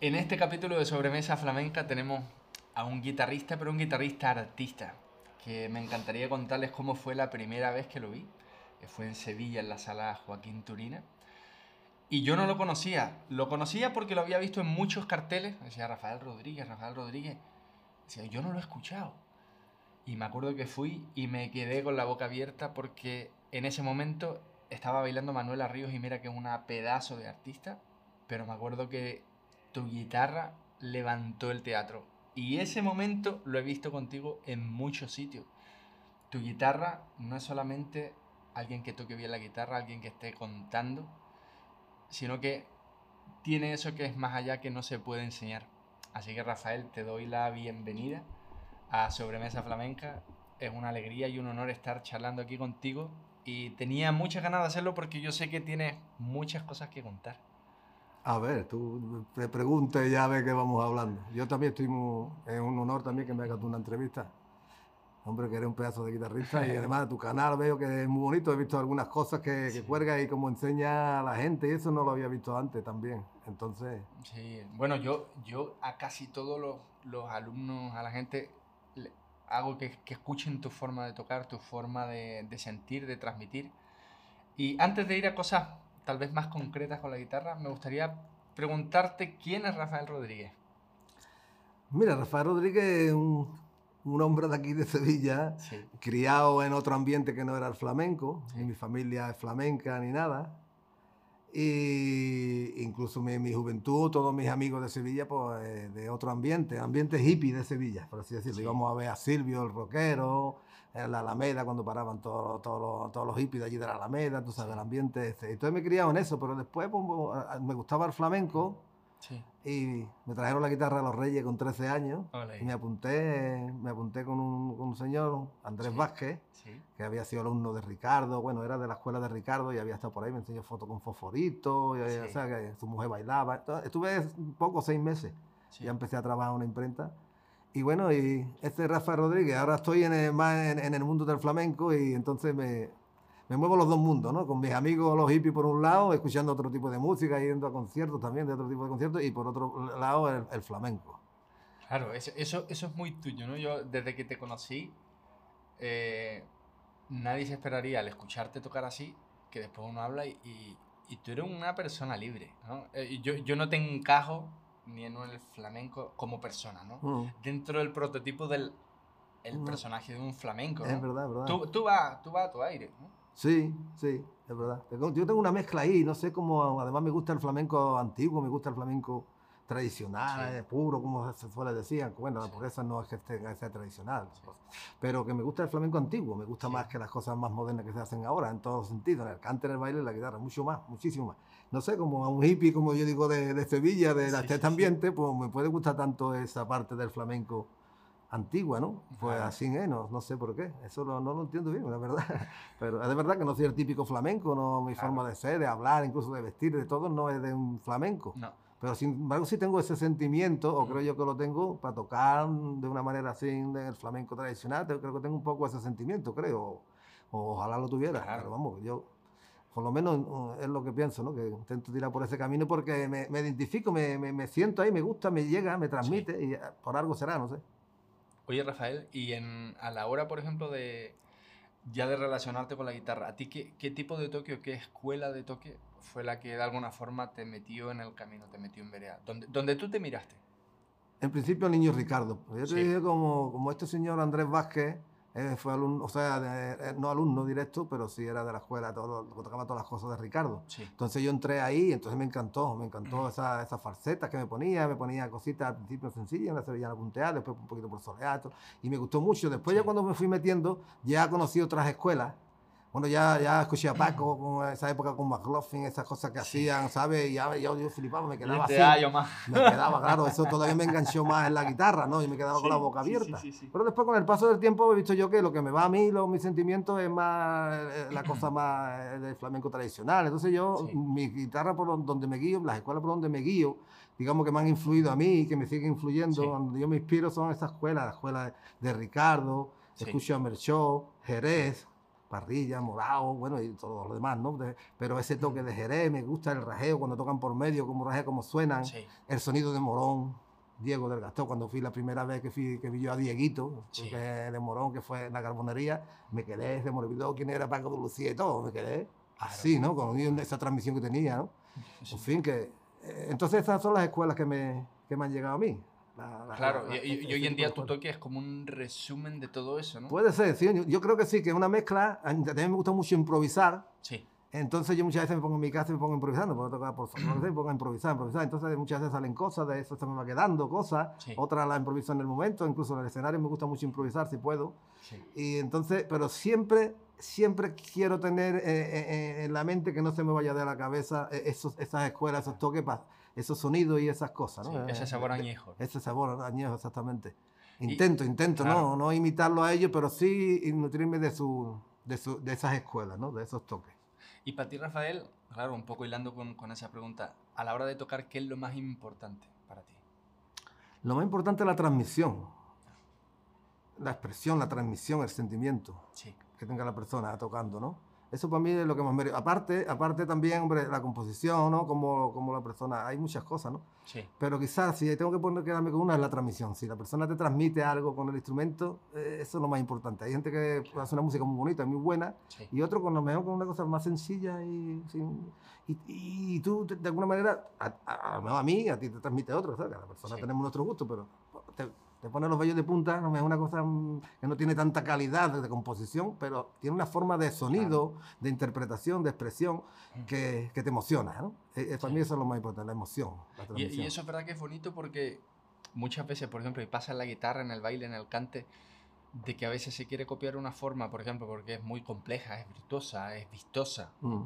En este capítulo de Sobremesa Flamenca tenemos a un guitarrista, pero un guitarrista artista, que me encantaría contarles cómo fue la primera vez que lo vi. Que fue en Sevilla, en la sala Joaquín Turina. Y yo no lo conocía. Lo conocía porque lo había visto en muchos carteles. Decía Rafael Rodríguez, Rafael Rodríguez. Decía, yo no lo he escuchado. Y me acuerdo que fui y me quedé con la boca abierta porque en ese momento estaba bailando Manuela Ríos y mira que es una pedazo de artista. Pero me acuerdo que tu guitarra levantó el teatro. Y ese momento lo he visto contigo en muchos sitios. Tu guitarra no es solamente alguien que toque bien la guitarra, alguien que esté contando, sino que tiene eso que es más allá que no se puede enseñar. Así que Rafael, te doy la bienvenida a Sobremesa Flamenca. Es una alegría y un honor estar charlando aquí contigo y tenía muchas ganas de hacerlo porque yo sé que tienes muchas cosas que contar. A ver, tú te preguntes y ya ves que vamos hablando. Yo también estoy muy, es un honor también que me hagas una entrevista. Hombre, que eres un pedazo de guitarrista y además tu canal veo que es muy bonito. He visto algunas cosas que, que cuelga y cómo enseña a la gente y eso no lo había visto antes también. Entonces... Sí, bueno, yo, yo a casi todos los, los alumnos, a la gente, le hago que, que, escuchen tu forma de tocar, tu forma de, de sentir, de transmitir. Y antes de ir a cosas tal vez más concretas con la guitarra, me gustaría preguntarte quién es Rafael Rodríguez. Mira, Rafael Rodríguez es un, un hombre de aquí de Sevilla, sí. criado en otro ambiente que no era el flamenco, sí. mi familia es flamenca ni nada. Y incluso mi, mi, juventud, todos mis amigos de Sevilla, pues de otro ambiente, ambiente hippie de Sevilla, por así decirlo. Sí. Íbamos a ver a Silvio, el rockero, en la Alameda, cuando paraban todos, los, todos los hippies de allí de la Alameda, tú sabes, el ambiente este. Entonces me he criado en eso, pero después pues, me gustaba el flamenco sí. y me trajeron la guitarra a los Reyes con 13 años Olé. y me apunté, me apunté con un, con un señor, Andrés sí. Vázquez, sí. que había sido alumno de Ricardo, bueno, era de la escuela de Ricardo y había estado por ahí, me enseñó fotos con fosforito, y, o sea, que su mujer bailaba. Entonces, estuve poco, seis meses, ya empecé a trabajar en una imprenta. Y bueno, y este es Rafa Rodríguez, ahora estoy en el, más en, en, el mundo del flamenco y entonces me, me muevo los dos mundos, ¿no? Con mis amigos los hippies por un lado, escuchando otro tipo de música, yendo a conciertos también de otro tipo de conciertos y por otro lado el, el flamenco. Claro, eso, eso, eso, es muy tuyo, ¿no? Yo desde que te conocí, eh, nadie se esperaría al escucharte tocar así, que después uno habla y, y, y tú eres una persona libre, ¿no? Eh, yo, yo no te encajo ni en el flamenco como persona, ¿no? Mm. Dentro del prototipo del el mm. personaje de un flamenco, ¿no? Es verdad, es verdad. Tú, tú, vas, tú vas a tu aire, ¿no? Sí, sí, es verdad. Yo tengo una mezcla ahí, no sé cómo, además me gusta el flamenco antiguo, me gusta el flamenco tradicional, sí. puro, como se suele decir, bueno, sí. por eso no es que sea tradicional, sí. pero que me gusta el flamenco antiguo, me gusta más que las cosas más modernas que se hacen ahora, en todos sentidos, en el cante, en el baile, en la guitarra, mucho más, muchísimo más. No sé, como a un hippie, como yo digo, de, de Sevilla, de, de este ambiente, pues me puede gustar tanto esa parte del flamenco antigua, ¿no? Pues así es, no, no sé por qué, eso no, no, lo entiendo bien, la verdad. Pero es de verdad que no soy el típico flamenco, no mi claro. forma de ser, de hablar, incluso de vestir, de todo, no es de un flamenco. No. Pero sin embargo sí tengo ese sentimiento, o creo yo que lo tengo, para tocar de una manera así del flamenco tradicional, creo que tengo un poco ese sentimiento, creo, o, ojalá lo tuviera, claro. pero vamos, yo por lo menos uh, es lo que pienso, ¿no? que intento tirar por ese camino porque me, me identifico, me, me, me, siento ahí, me gusta, me llega, me transmite, sí. y uh, por algo será, no sé. Oye, Rafael, y en, a la hora, por ejemplo, de ya de relacionarte con la guitarra, ¿a ti qué, qué tipo de toque o qué escuela de toque fue la que de alguna forma te metió en el camino, te metió en vereda? ¿Dónde, dónde tú te miraste? En principio, el niño Ricardo. Yo te sí. dije como, como este señor Andrés Vázquez, eh, fue alumno, o sea, de, eh, no alumno directo, pero sí era de la escuela, todo, tocaba todas las cosas de Ricardo. Sí. Entonces yo entré ahí, entonces me encantó, me encantó esa, esa farceta que me ponía, me ponía cositas al principio sencillas, en la sevillana punteada, después un poquito por soleato, y me gustó mucho. Después sí. ya cuando me fui metiendo, ya conocí otras escuelas, bueno, ya, ya escuché a Paco con esa época con McLaughlin, esas cosas que sí. hacían, ¿sabes? Y ya yo, yo flipaba, me quedaba así. Yo más. Me quedaba, claro, eso todavía me enganchó más en la guitarra, ¿no? Y me quedaba sí, con la boca abierta. Sí, Pero después con el paso del tiempo he visto yo que lo que me va a mí, los, mis sentimientos, es más eh, la cosa más eh, del flamenco tradicional. Entonces yo, mi guitarra por donde me guío, las escuelas por donde me guío, digamos que me han influido a mí y que me siguen influyendo, donde yo me inspiro son esas escuelas, la escuela de Ricardo, escucho a Merchó, Jerez, parrilla, morado, bueno, y todo lo demás, ¿no? De- pero ese toque de Jerez, me gusta el rajeo cuando tocan por medio, como rajea, como suenan, Sí. el sonido de Morón, Diego del Gastón, cuando fui la primera vez que, fui, que vi yo a Dieguito, Sí. que de Morón, que fue en la carbonería, me quedé, se me olvidó quién era Paco de Lucía y todo, me quedé así, ¿no? Con esa transmisión que tenía, ¿no? En fin, que... eh, entonces esas son las escuelas que me, que me han llegado a mí. La- la- Claro, la- y, hoy en día tu toque es como un resumen de todo eso, ¿no? Puede ser, sí, yo, yo creo que sí, que es una mezcla, a mí también me gusta mucho improvisar, Sí, entonces yo muchas veces me pongo en mi casa y me pongo improvisando, puedo tocar por favor, me pongo a improvisar, improvisar, entonces muchas veces salen cosas, de eso se me va quedando cosas, Sí. otras las improviso en el momento, incluso en el escenario me gusta mucho improvisar si puedo, sí. y entonces, pero siempre, siempre quiero tener eh, eh, eh, en la mente que no se me vaya de la cabeza esos, esas escuelas, esos toques, pa- esos sonidos y esas cosas, ¿no? Sí, ese Eh, sabor de- añejo. ese sabor añejo, exactamente. Y- Intento, intento, claro. no, no imitarlo a ellos, pero sí nutrirme de, su, de, su- de esas escuelas, ¿no? De esos toques. Y para ti, Rafael, claro, un poco hilando con, con esa pregunta, a la hora de tocar, ¿qué es lo más importante para ti? Lo más importante es la transmisión. La expresión, la transmisión, el sentimiento Sí, que tenga la persona tocando, ¿no? Eso para mí es lo que más me... Aparte, aparte también, hombre, la composición, ¿no? Como, como la persona... Hay muchas cosas, ¿no? sí, Pero quizás si tengo que poner, quedarme con una es la transmisión. Si la persona te transmite algo con el instrumento, eh, eso es lo más importante. Hay gente que hace una música muy bonita, muy buena, sí. y otro con lo mejor con una cosa más sencilla y, sin- y, y tú de, alguna manera, a, a, a lo mejor a mí, a ti te transmite otro, ¿sabes? Cada persona Sí. tenemos nuestro gusto, pero te, pone los vellos de punta, mejor una cosa mm, que no tiene tanta calidad de, composición, pero tiene una forma de sonido, de interpretación, de expresión que, que te emociona, ¿no? Eh, eh, para Sí. mí eso es lo más importante, la emoción, la Y, y eso es verdad que es bonito porque muchas veces, por ejemplo, y pasa en la guitarra, en el baile, en el cante, de que a veces se quiere copiar una forma, por ejemplo, porque es muy compleja, es virtuosa, es vistosa, Mm,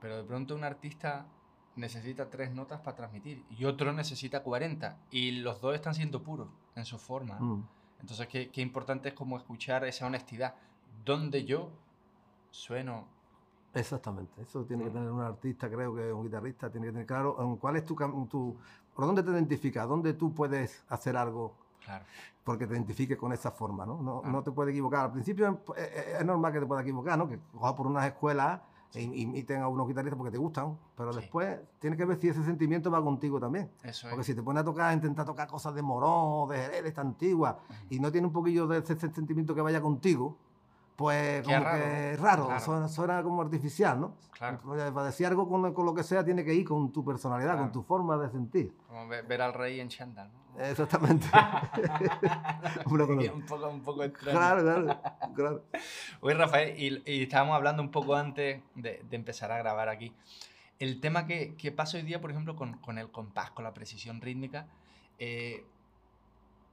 pero de pronto un artista necesita tres notas para transmitir y otro necesita 40 y los dos están siendo puros en su forma. mm. Entonces, qué, qué importante es como escuchar esa honestidad, donde yo sueno Exactamente, eso tiene que tener un artista, creo que un guitarrista tiene que tener claro en cuál es tu, tu por dónde te identificas, dónde tú puedes hacer algo Claro, porque te identifiques con esa forma, ¿no? No, Ah. no te puedes equivocar. Al principio es, es- es normal que te puedas equivocar, ¿no? Que cojas por unas escuelas e im- imiten a unos guitarristas porque te gustan, pero Sí. después tienes que ver si ese sentimiento va contigo también. eso Porque es. si te pones a tocar, intentar tocar cosas de Morón o de Jerez, de esta antigua, y no tiene un poquillo de ese sentimiento que vaya contigo, pues Qué como raro, que raro, claro. suena, suena como artificial, ¿no? Claro. Pues, Para decir algo con, con lo que sea, tiene que ir con tu personalidad, Claro. con tu forma de sentir. Como ve- ver, al rey en chándal, ¿no? Exactamente. Un poco, un poco extraño. claro, claro, claro. Oye, Rafael, y, y estábamos hablando un poco antes de, de empezar a grabar aquí. El tema que, que pasa hoy día, por ejemplo, con, con el compás, con la precisión rítmica, eh,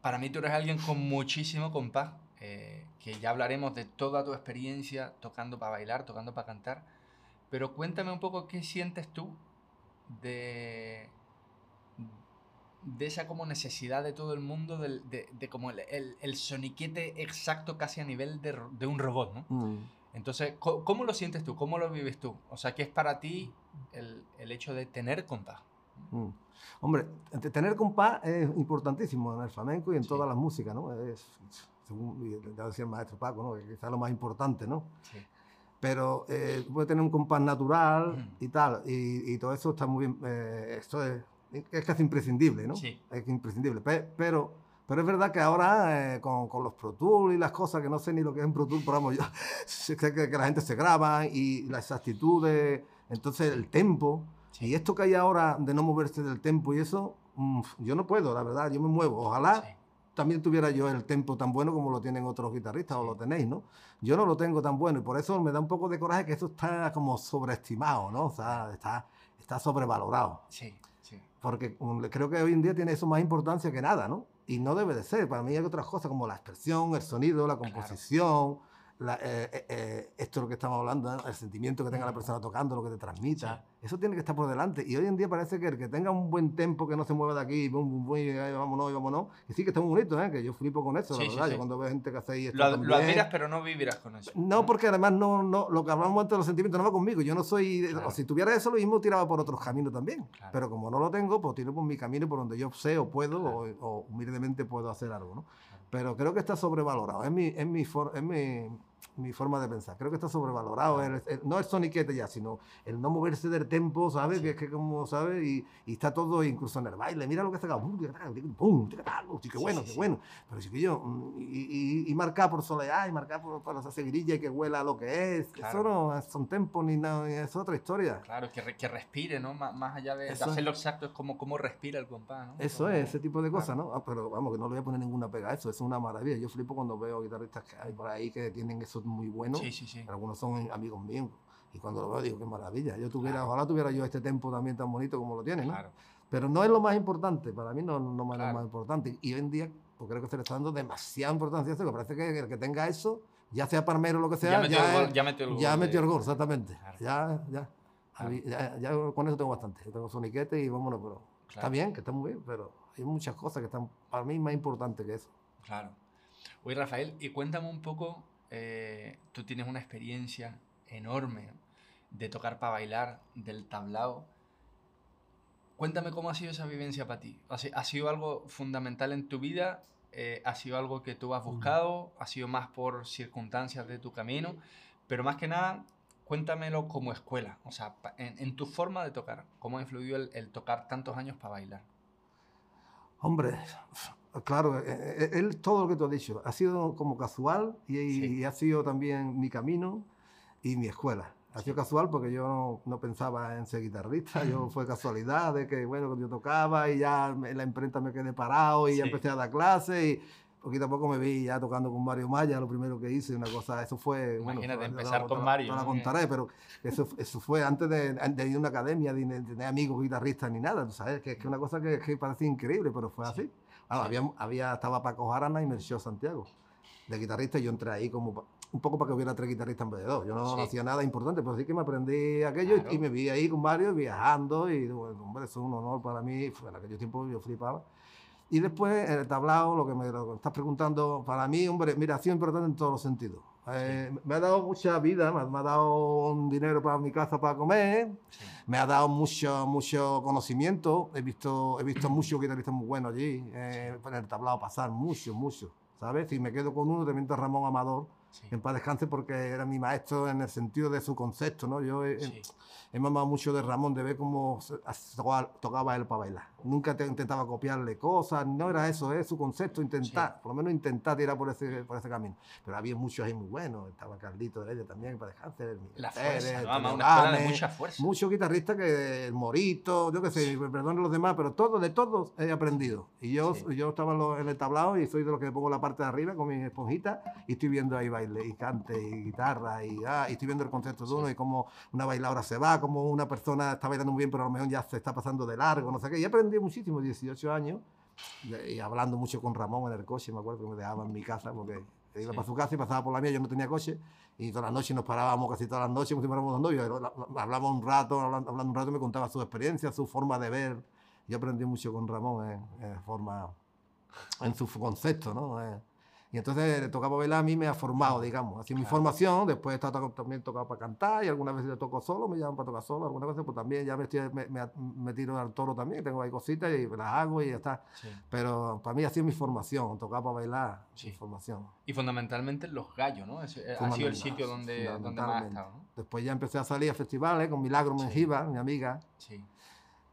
para mí tú eres alguien con muchísimo compás, eh, que ya hablaremos de toda tu experiencia tocando para bailar, tocando para cantar, pero cuéntame un poco qué sientes tú de, de esa como necesidad de todo el mundo, de, de como el, el- el soniquete exacto casi a nivel de, de un robot, ¿no? Mm. Entonces, ¿cómo lo sientes tú? ¿Cómo lo vives tú? O sea, ¿qué es para ti el, el hecho de tener compás? Mm. Hombre, te- tener compás es importantísimo en el flamenco y en Sí. todas las músicas, ¿no? Es, según decía el maestro Paco, ¿no? Que quizás lo más importante, ¿no? Sí. Pero eh, puede tener un compás natural Ujú. y tal, y, y todo eso está muy bien. eh, esto es, es casi imprescindible, ¿no? Sí. Es imprescindible. Pe- Pero, pero es verdad que ahora eh, con, con los Pro Tools y las cosas, que no sé ni lo que es un Pro Tool, pero vamos, yo sé que, que la gente se graba y la exactitud, de- entonces el tempo. Sí. Y esto que hay ahora de no moverse del tempo y eso, mm, yo no puedo, la verdad, yo me muevo. Ojalá Sí. También tuviera yo el tempo tan bueno como lo tienen otros guitarristas o lo tenéis, ¿no? Yo no lo tengo tan bueno y por eso me da un poco de coraje que esto está como sobreestimado, ¿no? O sea, está, está sobrevalorado. Sí, sí. Porque creo que hoy en día tiene eso más importancia que nada, ¿no? Y no debe de ser. Para mí hay otras cosas como la expresión, el sonido, la Claro. La, eh, eh, eh, esto es lo que estamos hablando, ¿no? el sentimiento que tenga la Mm. persona tocando, lo que te transmita. Sí. Eso tiene que estar por delante. Y hoy en día parece que el que tenga un buen tempo, que no se mueva de aquí, bum, bum, bum, y vámonos, y vámonos, que sí que está muy bonito, ¿eh? que yo flipo con eso, Sí, la verdad. sí. Yo cuando veo gente que hace ahí esto Lo, también- lo admiras, pero no vivirás con eso. no, porque además no, no, lo que hablamos antes de los sentimientos no va conmigo. Yo no soy. Claro. O si tuviera eso, lo mismo tiraba por otros caminos también. Claro. Pero como no lo tengo, pues tiro por mi camino por donde yo sé o puedo Claro. o, o humildemente puedo hacer algo, ¿no? Pero creo que está sobrevalorado. Es mi, es mi, for- es mi, mi forma de pensar. Creo que está sobrevalorado. el- el- no el soniquete ya, sino el no moverse del tempo, ¿sabes? Sí. Que es que como, ¿sabes? Y, y está todo incluso en el baile. Mira lo que ha sacado. Pum, sí, qué Sí, bueno, sí, qué sí. bueno. Pero chiquillo, mm, y, y, y marcar por soledad, y marcar por, por esa seguirilla y que huela lo que es. Claro. Eso no son tempos ni nada, ni es otra historia. Claro, que, re- que respire, ¿no? Má- Más, allá de, de hacerlo exacto, es como cómo respira el compás, ¿no? Eso Como- es, ese tipo de claro. cosas, ¿no? Ah, pero vamos, que no le voy a poner ninguna pega a eso, es una maravilla. Yo flipo cuando veo guitarristas que hay por ahí que tienen eso muy bueno. Sí, sí, sí. Algunos son amigos míos. Y cuando lo veo digo, qué maravilla. Yo tuviera, Claro. ojalá tuviera yo este tempo también tan bonito como lo tiene, ¿no? Claro. Pero no es lo más importante, para mí no, no es Claro. lo más importante. Y hoy en día, pues creo que se le está dando demasiada importancia a que parece que el que tenga eso, ya sea parmero o lo que sea, Ya metió, el ya, gol, es- ya metió el gol. ya metió el gol, exactamente. Ya, ya. Ya, ya con eso tengo bastante. Yo tengo soniquete y vámonos, pero está bien, que está muy bien, pero hay muchas cosas que están para mí más importantes que eso. Claro. Oye, Rafael, y cuéntame un poco, eh, tú tienes una experiencia enorme ¿no? de tocar para bailar, del tablao. Cuéntame cómo ha sido esa vivencia para ti. ¿Ha, si- ha sido algo fundamental en tu vida? Eh, ¿Ha sido algo que tú has Mm. buscado? ¿Ha sido más por circunstancias de tu camino? Pero más que nada, cuéntamelo como escuela, o sea, en tu forma de tocar. ¿Cómo ha influido el, el tocar tantos años para bailar? Hombre, claro, eh, eh, él todo lo que tú has dicho ha sido como casual y, ha sido también mi camino y mi escuela. Ha sido casual porque yo no, no pensaba en ser guitarrista, yo fue casualidad de que, bueno, yo tocaba y ya en la imprenta me quedé parado y ya Sí. empecé a dar clases y poquito a poco me vi ya tocando con Mario Maya, lo primero que hice, una cosa, eso fue... bueno, Imagínate, fue- empezar te con la- Mario, te la ¿no? contaré, pero eso, eso fue antes de, de ir a una academia, de, de tener amigos guitarristas ni nada, tú sabes, que es que una cosa que, que parece increíble, pero fue así. Ah, había, había, estaba Paco Jarana y Melchor Santiago, de guitarrista, y yo entré ahí como un poco para que hubiera tres guitarristas en vez de dos. Yo no, Sí. hacía nada importante, pero sí que me aprendí aquello y- Claro. y, me vi ahí con Mario viajando y bueno, hombre, eso es un honor para mí, en aquellos tiempos yo flipaba. Y después en el tablao, lo que me, lo que me estás preguntando, para mí, hombre, mira, ha sido importante en todos los sentidos. Eh, me ha dado mucha vida, me ha, me ha dado un dinero para mi casa para comer, Sí. me ha dado mucho, mucho conocimiento. He visto, he visto muchos guitarristas muy buenos allí, eh, en el tablao pasar, muchos, muchos. ¿Sabes? Si me quedo con uno, también está Ramón Amador, Sí. en paz descanse, porque era mi maestro en el sentido de su concepto, ¿no? Yo he, Sí. he mamado mucho de Ramón, de ver cómo tocaba él para bailar. Nunca te, intentaba copiarle cosas, no era eso, es su concepto, intentar, por lo menos intentar tirar por ese, por ese camino. Pero había muchos ahí muy buenos, estaba Carlito de ella también, para descanse, el La fuerza, ¿no? Además, una escuela de mucha fuerza. Muchos guitarristas que el Morito, yo qué sé, perdón los demás, pero todo, de todos he aprendido. Y yo, Sí. yo estaba en, el tablado y soy de los que pongo la parte de arriba con mi esponjita y estoy viendo ahí baile y cante y guitarra y, ah, y estoy viendo el concepto de Sí. uno y cómo una bailadora se va, cómo una persona está bailando muy bien pero a lo mejor ya se está pasando de largo, no sé qué. Y aprendí muchísimo, 18 años, y, hablando mucho con Ramón en el coche, me acuerdo que me dejaba en mi casa porque iba Sí. para su casa y pasaba por la mía, yo no tenía coche y todas las noches nos parábamos, casi todas las noches, fuéramos dos novios, hablamos un rato, hablando, hablando un rato, me contaba su experiencia, su forma de ver. Yo aprendí mucho con Ramón en, en forma, en su concepto, ¿no? Eh, y entonces le tocaba bailar a mí me ha formado, digamos. Así mi Claro. formación, después he estado también tocado para cantar y algunas veces le toco solo, me llaman para tocar solo, algunas veces pues también ya me, estoy- me, me- me tiro al toro también, tengo ahí cositas y las hago y ya está. Sí. Pero para mí ha sido mi formación, tocar para bailar, Sí. mi formación. Y fundamentalmente los gallos, ¿no? Ese- ha sido el sitio donde, donde más ha fundamentalmente. estado, ¿no? Después ya empecé a salir a festivales con Milagro Sí. Menjiva, mi amiga. Sí.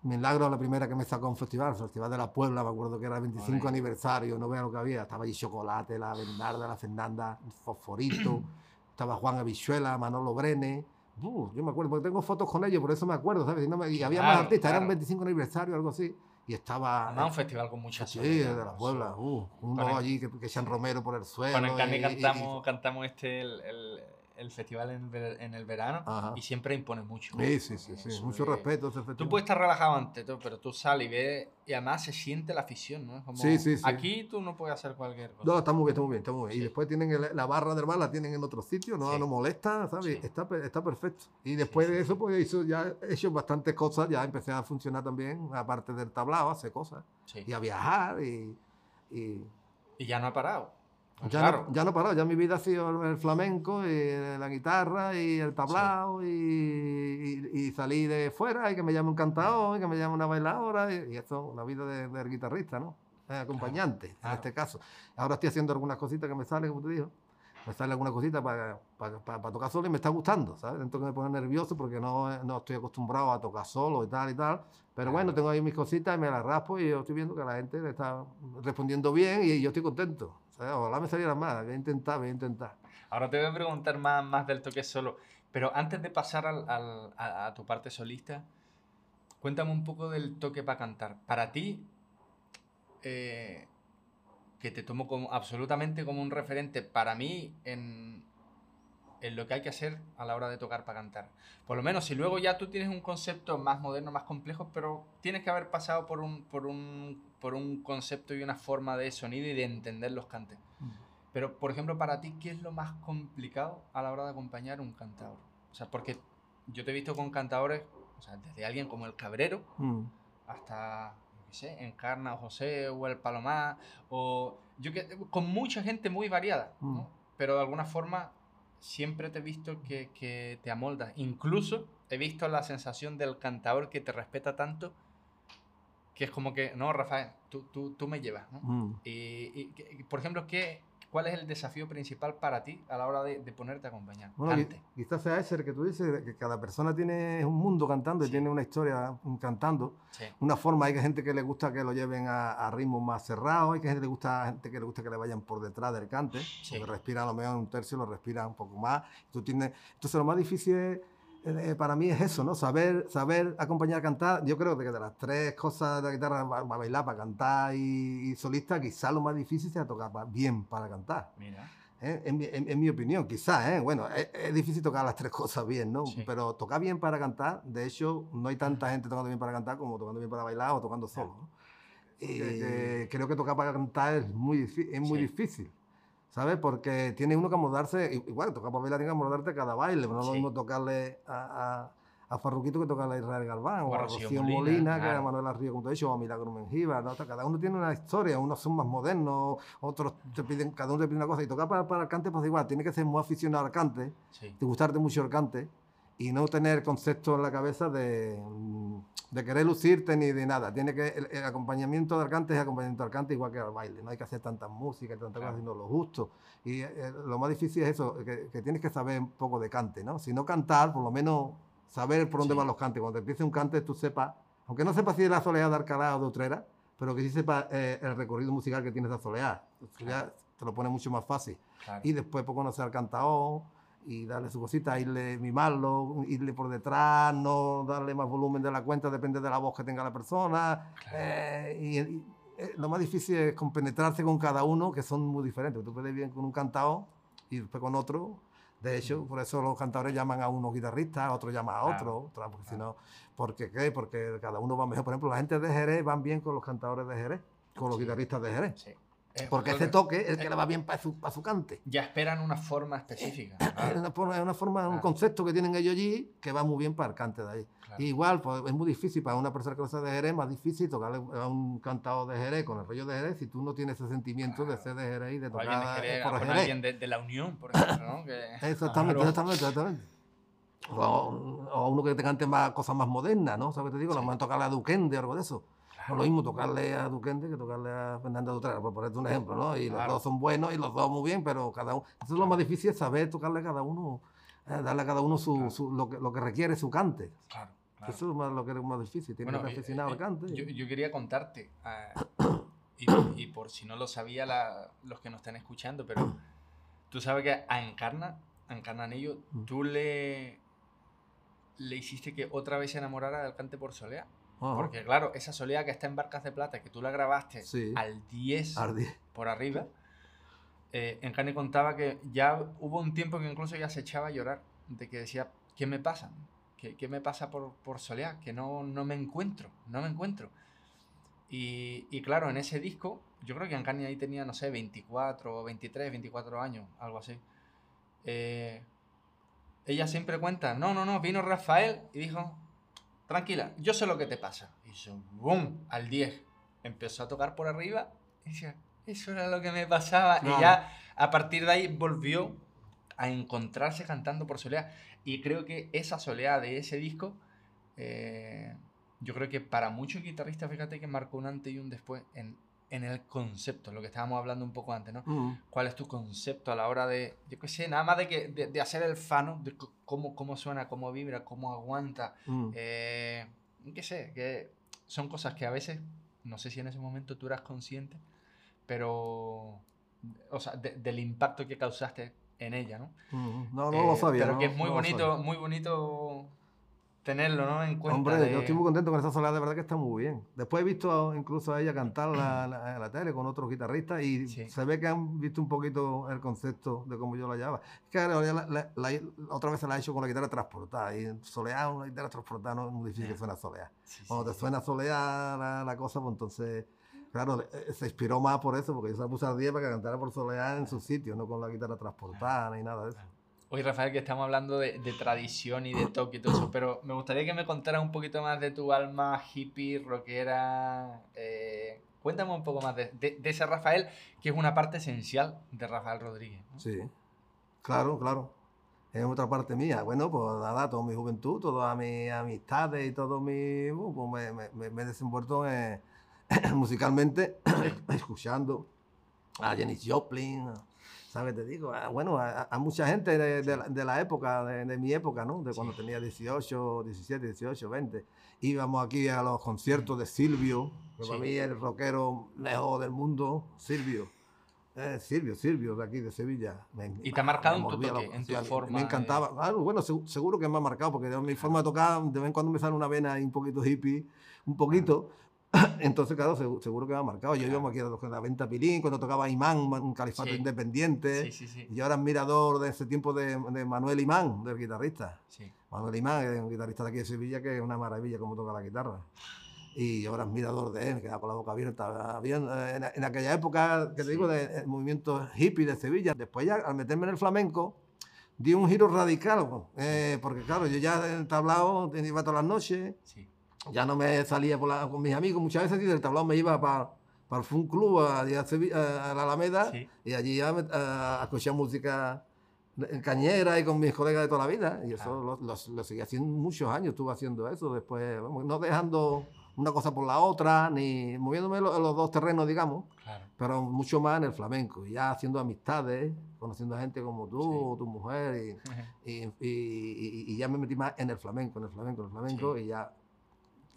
Milagro la primera que me sacó un festival, el Festival de la Puebla, me acuerdo que era el 25 Ole. aniversario, no vea lo que había, estaba allí Chocolate, la Bernarda, la Fernanda, Fosforito, estaba Juan Avichuela, Manolo Brene, Uh, yo me acuerdo, porque tengo fotos con ellos, por eso me acuerdo, ¿sabes? Y, no me- y había más Claro, artistas, era un claro. 25 aniversario, algo así, y estaba... Además, un festival con mucha Sí, de la. Puebla, uh, el- allí que, que echan Romero por el suelo. Con el Carne y- y- cantamos, cantamos este, el, el- el festival en, ver- en el verano Ajá. y siempre impone mucho. Sí, sí, sí, sí, mucho es- respeto ese. Tú puedes estar relajado antes, pero tú sales y ves, y además se siente la afición, ¿no? Como, Sí, sí, sí. Aquí tú no puedes hacer cualquier cosa. No, está muy bien, está muy bien, está muy bien. Sí. Y después tienen el- la barra del bar, la tienen en otro sitio, no, Sí. no molesta, ¿sabes? Está, está perfecto. Y después de eso, pues hizo, ya he hecho bastantes cosas, ya empecé a funcionar también, aparte del tablao, hacer cosas. Y a viajar y... y Y ya no ha parado. Ya, claro. no, ya no parado, ya mi vida ha sido el flamenco y la guitarra y el tablao y, y, y salí de fuera y que me llame un cantador y que me llame una bailadora y, y eso, una vida de- guitarrista, ¿no? Acompañante, en este caso. Ahora estoy haciendo algunas cositas que me salen, como te digo. me sale alguna cosita para, para, para, tocar solo y me está gustando, ¿sabes? Entonces me pone nervioso porque no, no estoy acostumbrado a tocar solo y tal y tal. Pero bueno, tengo ahí mis cositas y me las raspo y yo estoy viendo que la gente le está respondiendo bien y yo estoy contento. ¿Sabes? Ojalá me saliera más, voy a intentar, voy a intentar. Ahora te voy a preguntar más, más del toque solo. Pero antes de pasar a, tu parte solista, cuéntame un poco del toque para cantar. Para ti, eh, que te tomo absolutamente como un referente para mí en, en, lo que hay que hacer a la hora de tocar para cantar. Por lo menos si luego ya tú tienes un concepto más moderno, más complejo, pero tienes que haber pasado por un, por un, por un concepto y una forma de sonido y de entender los cantes. Mm. Pero, por ejemplo, para ti, ¿qué es lo más complicado a la hora de acompañar un cantador? O sea, porque yo te he visto con cantadores, o sea, desde alguien como el Cabrero mm. hasta sé, Encarna o José o el Palomar, o yo que, con mucha gente muy variada, ¿no? Mm. pero de alguna forma siempre te he visto que, que, te amoldas. Incluso he visto la sensación del cantador que te respeta tanto, que es como que, no, Rafael, tú, tú, tú me llevas. ¿no? Mm. Y, y, por ejemplo, ¿qué, ¿Cuál es el desafío principal para ti a la hora de, de ponerte a acompañar? Bueno, quizás sea ese que tú dices, que cada persona tiene un mundo cantando y tiene una historia cantando. Sí. Una forma, hay gente que le gusta que lo lleven a, a ritmos más cerrados, hay gente que le gusta, gente que le gusta que le vayan por detrás del cante, sí. porque respira a lo mejor un tercio, lo respira un poco más. Tú tienes, entonces lo más difícil es para mí es eso, ¿no? Saber, saber acompañar a cantar. Yo creo que de las tres cosas de la guitarra, para bailar, para cantar y, y solista, quizás lo más difícil sea tocar bien para cantar. Mira. ¿Eh? En, en, en, mi opinión, quizás, ¿eh? Bueno, es, es, difícil tocar las tres cosas bien, ¿no? Sí. Pero tocar bien para cantar, de hecho, no hay tanta gente tocando bien para cantar como tocando bien para bailar o tocando solo. ¿no? Y, eh, creo que tocar para cantar es muy, es muy sí. difícil. ¿Sabes? Porque tiene uno que amoldarse, igual, tocar por bailar, tiene que amordarte cada baile, no es lo mismo tocarle a, a, a, Farruquito que tocarle a Israel Galván, o, o a Rocío Molina, Molina claro. que a Manuel Arrío, como te he dicho, o a Milagro Mengíbar, ¿no? cada uno tiene una historia, unos son más modernos, otros te piden, cada uno te pide una cosa, y tocar para, para el cante, pues igual, tiene que ser muy aficionado al cante, sí. te gustarte mucho el cante, y no tener conceptos en la cabeza de, de, querer lucirte ni de nada. Tiene que el, el, acompañamiento del cante es acompañamiento del cante igual que al baile. No hay que hacer tantas músicas, tantas claro. cosas, sino lo justo. Y eh, lo más difícil es eso, que, que, tienes que saber un poco de cante, ¿no? Si no cantar, por lo menos saber por dónde sí. van los cantes. Cuando empiece un cante, tú sepas, aunque no sepas si es la soleá de Alcalá o de Utrera, pero que sí sepas eh, el recorrido musical que tienes esa soleá. Claro. Ya te lo pone mucho más fácil. Claro. Y después, por conocer al cantador y darle su cosita, irle mimarlo, irle por detrás, no darle más volumen de la cuenta, depende de la voz que tenga la persona. Claro. Eh, y, y eh, lo más difícil es compenetrarse con cada uno, que son muy diferentes. Tú puedes ir bien con un cantado y después con otro. De hecho, por eso los cantadores llaman a unos guitarristas, a otros llaman a otro, claro. porque si no, ¿por qué? Porque cada uno va mejor. Por ejemplo, la gente de Jerez van bien con los cantadores de Jerez, con los sí. guitarristas de Jerez. Sí. Eh, porque ese toque es el que le va bien para su, para su cante. Ya esperan una forma específica. Es una forma, una forma un concepto que tienen ellos allí que va muy bien para el cante de ahí. Claro. igual, pues, es muy difícil para una persona que no sea de Jerez, más difícil tocarle a un cantado de Jerez con el rollo de Jerez si tú no tienes ese sentimiento de ser de Jerez y de tocar alguien de Jerez, por Jerez. alguien de, de, la Unión, por ejemplo, ¿no? Que... exactamente, exactamente, exactamente. O, o, uno que te cante más cosas más modernas, ¿no? ¿Sabes qué te digo? Sí. Lo van a tocarle a Duquende o algo de eso. Lo mismo tocarle a Duquende que tocarle a Fernando Dutrera, por ponerte un ejemplo, ¿no? Y claro. los dos son buenos y los dos muy bien, pero cada uno... Eso es lo más difícil, es saber tocarle a cada uno, eh, darle a cada uno su, claro. su, lo, que, lo que requiere su cante. Claro. Claro. Eso es más, lo que es más difícil, tiene bueno, que aficionado al cante. Yo, yo, quería contarte, uh, y, y, por si no lo sabía la, los que nos están escuchando, pero tú sabes que a Encarna, a Encarna Anillo, mm. tú le, le hiciste que otra vez se enamorara del cante por soleá. Ajá. Porque claro, esa soledad que está en Barcas de Plata, que tú la grabaste sí. al 10 por arriba, eh, Encarne contaba que ya hubo un tiempo que incluso ya se echaba a llorar, de que decía, ¿qué me pasa? ¿Qué, qué me pasa por, por? Que no, no me encuentro, no me encuentro. Y, y, claro, en ese disco, yo creo que Encarni ahí tenía, no sé, 24, 23, 24 años, algo así. Eh, ella siempre cuenta, no, no, no, vino Rafael y dijo, tranquila, yo sé lo que te pasa. Y eso, boom, al 10. Empezó a tocar por arriba y decía, eso era lo que me pasaba. No. Y ya a partir de ahí volvió a encontrarse cantando por soleá. Y creo que esa soleá de ese disco, eh, yo creo que para muchos guitarristas, fíjate que marcó un antes y un después en, en el concepto, lo que estábamos hablando un poco antes, ¿no? Mm. ¿Cuál es tu concepto a la hora de, yo qué sé, nada más de, que, de, de hacer el fano, de cómo, cómo suena, cómo vibra, cómo aguanta, Mm. eh, qué sé, que son cosas que a veces, no sé si en ese momento tú eras consciente, pero, o sea, de- del impacto que causaste en ella, ¿no? Mm. No, no Eh, lo sabía. Pero no- que es muy no bonito, muy bonito tenerlo, ¿no? En cuenta. Hombre, de- yo estoy muy contento con esa soledad, de verdad que está muy bien. Después he visto incluso a ella cantar la- la- en la tele con otros guitarristas y Sí. se ve que han visto un poquito el concepto de cómo yo la llevaba. Es que la- otra vez se la he hecho con la guitarra transportada y soleá, una guitarra transportada no es muy difícil que suena soleá. Sí, sí, Cuando te sí. suena soleá la, la cosa, pues entonces, claro, eh, se inspiró más por eso, porque yo se la puse a 10 para que cantara por soleá en su sitio, no con la guitarra transportada ni nada de eso. Oye, Rafael, que estamos hablando de, de tradición y de toque y todo eso, pero me gustaría que me contaras un poquito más de tu alma hippie, rockera. eh, cuéntame un poco más de, de- de ese Rafael, que es una parte esencial de Rafael Rodríguez. ¿no? Sí, claro, claro. Es otra parte mía. Bueno, pues nada, toda mi juventud, todas mis amistades y todo mi... uh, pues me, me- desenvuelto en- musicalmente escuchando a Janis Joplin, ¿sabes? Te digo, bueno, a, a mucha gente de, de la, de la época, de, de mi época, ¿no? De cuando Sí. tenía 18, 17, 18, 20. Íbamos aquí a los conciertos de Silvio, que Sí. para mí el rockero mejor del mundo, Silvio. Eh, Silvio, Silvio, de aquí, de Sevilla. Me- Y te ha marcado en tu toque, en tu forma Me encantaba. Claro, bueno, seg- seguro que me ha marcado, porque de mi forma de tocar, de vez en cuando me sale una vena ahí un poquito hippie, un poquito. Entonces, claro, segu- seguro que me ha marcado. Yo Claro. íbamos aquí a la venta Pilín, cuando tocaba Imán, un califato Sí. independiente. Sí, sí. Y yo era admirador de ese tiempo de, de Manuel Imán, del guitarrista. Manuel Imán es un guitarrista de aquí de Sevilla que es una maravilla como toca la guitarra. Y yo era admirador de él, me quedaba con la boca abierta. Había, eh, en, en aquella época, que te digo, del movimiento hippie de Sevilla. Después ya, al meterme en el flamenco, di un giro radical, eh, porque claro, yo ya en el tablao iba todas las noches. Ya no me salía por la- con mis amigos, muchas veces y del tablao me iba para el Fun Club, a, a, a la Alameda, Sí. y allí a, a escuchar música en cañera y con mis colegas de toda la vida. Y eso Claro. lo, lo- lo seguí haciendo muchos años, estuve haciendo eso. Después, vamos, no dejando una cosa por la otra, ni moviéndome en los, dos terrenos, digamos, Claro. pero mucho más en el flamenco. Ya haciendo amistades, conociendo a gente como tú, Sí. tu mujer, y, y, y- y- y ya me metí más en el flamenco, en el flamenco, en el flamenco, Sí. y ya.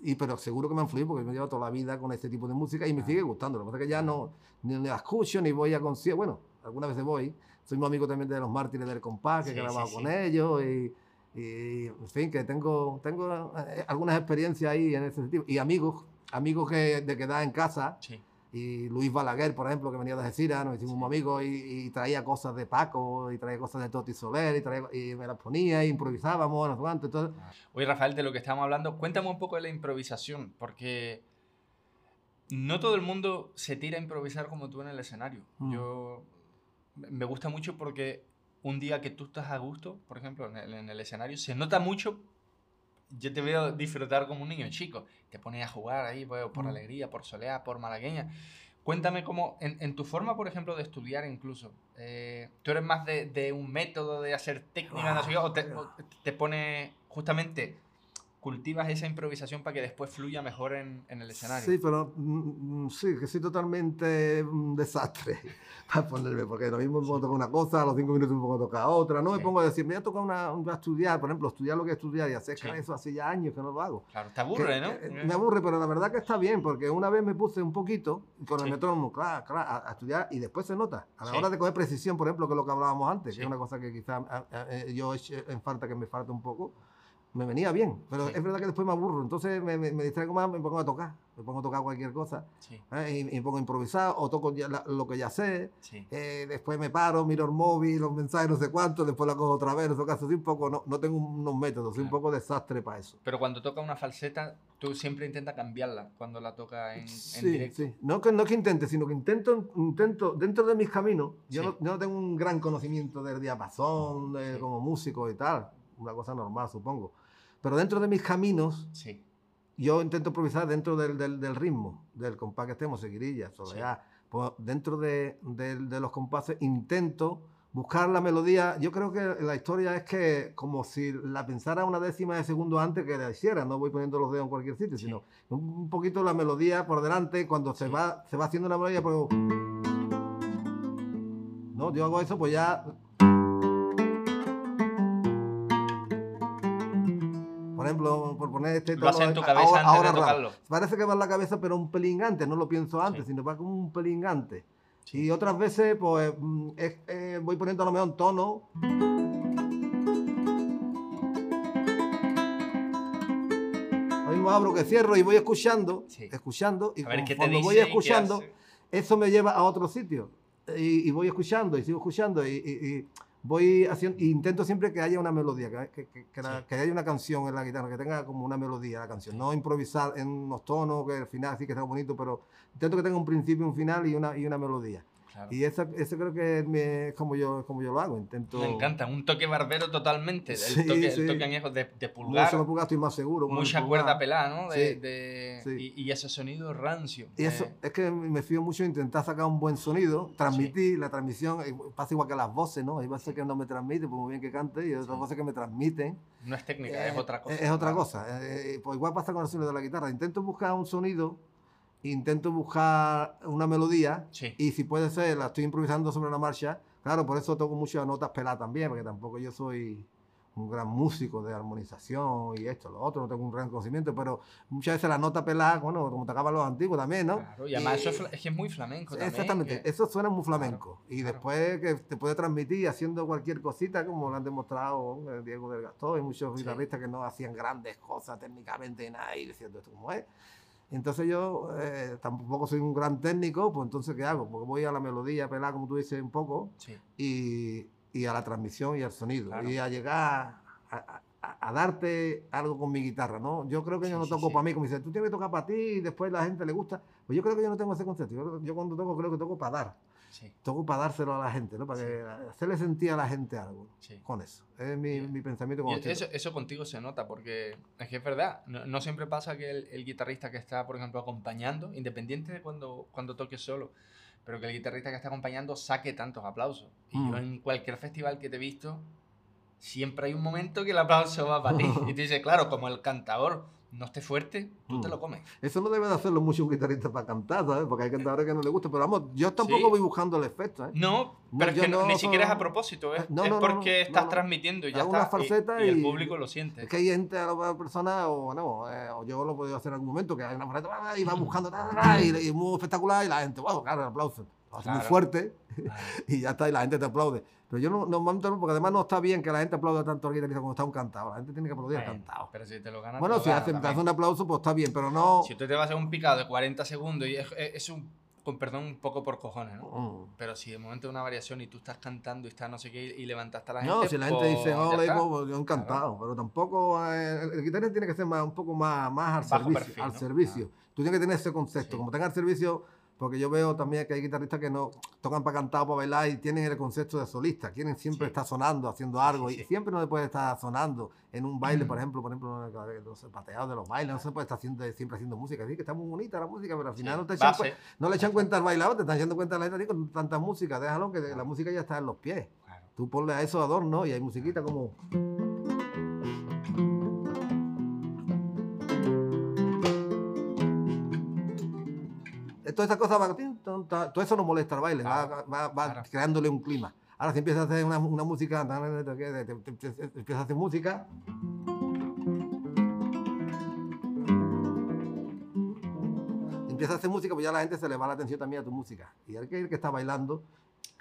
Y, pero seguro que me ha influido porque me he llevado toda la vida con este tipo de música y me Ah. sigue gustando. Lo que pasa es que ya no ni, la escucho ni voy a conciertos. Bueno, algunas veces voy. Soy muy amigo también de los mártires del compás, que Sí, he grabado sí, con sí. ellos. Y, y, en fin, que tengo, tengo eh, algunas experiencias ahí en ese sentido. Y amigos, amigos que, de quedar en casa. Sí. Y Luis Balaguer, por ejemplo, que venía de Algeciras, nos hicimos Sí. amigos y, y traía cosas de Paco, y traía cosas de Toti Soler, y, traía- y me las ponía, y improvisábamos, no sé cuánto, entonces, Oye, Rafael, de lo que estamos hablando, cuéntame un poco de la improvisación, porque no todo el mundo se tira a improvisar como tú en el escenario. Mm. Yo me gusta mucho porque un día que tú estás a gusto, por ejemplo, en el, en el escenario, se nota mucho. Yo te veo disfrutar como un niño chico. Te pones a jugar ahí pues, por Mm. alegría, por soleá, por malagueña. Cuéntame cómo, en, en tu forma, por ejemplo, de estudiar incluso, eh, ¿tú eres más de, de un método de hacer técnica, no sé o te, o te pone justamente, cultivas esa improvisación para que después fluya mejor en, en el escenario? Sí, pero mm, mm, sí, que soy totalmente un desastre para ponerme, porque lo mismo me a tocar una cosa, a los cinco minutos me pongo a tocar otra, no me Sí. pongo a decir, me voy a tocar una, voy a estudiar, por ejemplo, estudiar lo que estudiar y hacer Sí. eso hace ya años que no lo hago. Claro, te aburre, Que- ¿no? que- me aburre, pero la verdad que está bien, porque una vez me puse un poquito con el Sí. metrónomo, claro, claro, a, a estudiar y después se nota. A la hora de coger precisión, por ejemplo, que es lo que hablábamos antes, que es una cosa que quizás yo eché en falta, que me falta un poco, me venía bien, pero Sí. es verdad que después me aburro, entonces me, me- me distraigo más, me pongo a tocar, me pongo a tocar cualquier cosa, Sí, ¿eh? y, y me pongo a improvisar o toco ya la- lo que ya sé. sí. eh, después me paro, miro el móvil, los mensajes, no sé cuánto, después la cojo otra vez, en caso, soy un poco, no, no tengo unos métodos, soy un poco desastre para eso. Pero cuando toca una falseta, tú siempre intentas cambiarla cuando la toca en, directo. sí. No que, no que intente, sino que intento, intento dentro de mis caminos, yo, no, yo no tengo un gran conocimiento del diapasón, de- como músico y tal, una cosa normal, supongo. Pero dentro de mis caminos, Sí, yo intento improvisar dentro del, del- del ritmo, del compás que estemos, seguirilla, soleá. Pues dentro de, del- de los compases intento buscar la melodía. Yo creo que la historia es que como si la pensara una décima de segundo antes que la hiciera, no voy poniendo los dedos en cualquier sitio, sino un, poquito la melodía por delante cuando se, va, se va haciendo una melodía, pero... No, yo hago eso, pues ya... ejemplo, por poner este Lo hace en tu cabeza ahora- antes ahora de rap. tocarlo. Parece que va en la cabeza, pero un pelín antes, no lo pienso antes, Sí. sino va como un pelín antes. Y otras veces, pues, mm, es- eh, voy poniendo a lo mejor tono. Lo mismo abro que cierro y voy escuchando, Sí. escuchando, y ver cuando voy escuchando, eso me lleva a otro sitio. Y, y voy escuchando y sigo escuchando y, y- y voy haciendo, y intento siempre que haya una melodía, que, que- que- que la- Sí. que haya una canción en la guitarra, que tenga como una melodía la canción, no improvisar en unos tonos, que al final sí que está bonito, pero intento que tenga un principio, un final y una, y una melodía. Claro. Y eso, eso creo que es, es como, yo, es como yo lo hago, intento... Me encanta, un toque barbero totalmente. El Sí, toque, sí. el toque añejo de, de pulgar, pulgar estoy más seguro. mucha cuerda pelada, ¿no? De, Sí, de-. Y, y ese sonido rancio. Y eso, Eh, es que me fío mucho en intentar sacar un buen sonido, transmitir la transmisión, eh, pasa igual que las voces, ¿no? Hay veces que no me transmiten, por muy bien que cante, y otras voces que me transmiten. no es técnica, es Eh, otra cosa. Es, otra cosa. Eh, eh, pues igual pasa con el sonido de la guitarra. Intento buscar un sonido, intento buscar una melodía, Sí. y si puede ser, la estoy improvisando sobre la marcha. Claro, por eso toco muchas notas peladas también, porque tampoco yo soy un gran músico de armonización y esto, lo otro, no tengo un gran conocimiento, pero muchas veces la nota pelada, bueno, como tocaban los antiguos también, ¿no? Claro, y además eso es, que es muy flamenco también. Exactamente, que- eso suena muy flamenco. y claro. después que te puede transmitir haciendo cualquier cosita, como lo han demostrado eh, Diego del Gastón y muchos Sí. guitarristas que no hacían grandes cosas técnicamente y nada, y diciendo esto como es. Entonces yo eh, tampoco soy un gran técnico, pues entonces ¿qué hago? Porque voy a la melodía, pelada, como tú dices, un poco, Sí. y, y a la transmisión y al sonido. Claro. Y a llegar a, a- a darte algo con mi guitarra, ¿no? Yo creo que yo no toco sí. para mí, como dice, tú tienes que tocar para ti y después la gente le gusta. Pues yo creo que yo no tengo ese concepto. Yo, yo cuando toco creo que toco para dar. Sí, Toco para dárselo a la gente, ¿no? Para Sí. que hacerle sentir a la gente algo. sí. Con eso. Es mi, mi pensamiento como eso, eso contigo se nota, porque es que es verdad, no, no siempre pasa que el, el guitarrista que está, por ejemplo, acompañando, independiente de cuando, cuando toque solo, pero que el guitarrista que está acompañando saque tantos aplausos. Y Mm. yo en cualquier festival que te he visto, siempre hay un momento que el aplauso va para ti. Y tú dices, claro, como el cantador no esté fuerte, tú te Mm. lo comes. Eso no debe de hacerlo mucho un guitarrista para cantar, ¿sabes? Porque hay cantadores que no les gusta. Pero vamos, yo tampoco Sí. voy buscando el efecto, ¿eh? No, No, pero es que no- no ni siquiera es a propósito, es, No, es no, no, porque no, estás no. transmitiendo y ya Hago está. y- y, el público lo siente. Es que hay gente, a la persona, o bueno, eh, o yo lo he podido hacer en algún momento, que hay una falseta ah, y va buscando, ta, ta, y, es muy espectacular, y la gente, wow, claro, aplauso. Hace muy Claro. fuerte Claro. y ya está, y la gente te aplaude. Pero yo no, no, porque además no está bien que la gente aplaude tanto al guitarrista como está un cantado. La gente tiene que aplaudir al cantado. Pero si te lo ganas. Bueno, te lo si ganas hace, te hace un aplauso, pues está bien, pero no. Si tú te vas a hacer un picado de 40 segundos y es, es- es un, con perdón, un poco por cojones, ¿no? Mm. Pero si de momento hay una variación y tú estás cantando y estás no sé qué y levantaste a la gente. No, si la gente pues, dice, ole, está. pues, yo encantado, pero tampoco, eh, el, el guitarrista tiene que ser más, un poco más, más al Bajo servicio. perfil, al ¿no? servicio. Tú tienes que tener ese concepto, Sí. como tenga el servicio, porque yo veo también que hay guitarristas que no tocan para cantar o para bailar y tienen el concepto de solista, quieren siempre Sí. estar sonando, haciendo algo, sí, y sí. siempre no se puede estar sonando en un baile, Mm. por ejemplo, por ejemplo, pateados de los bailes, no se puede estar haciendo, siempre haciendo música, así que está muy bonita la música, pero al final no te echan no le echan cuenta al bailador, te están echando cuenta a la gente con tanta música, déjalo que la música ya está en los pies. Claro. Tú ponle a eso adorno y hay musiquita como. Toda esa cosa va. Todo eso no molesta al baile, va- Claro, va, va claro. creándole un clima. Ahora, si empiezas a hacer una, una música, empiezas a hacer música. Empiezas a hacer música, pues ya la gente se le va la atención también a tu música. Y el que, el que está bailando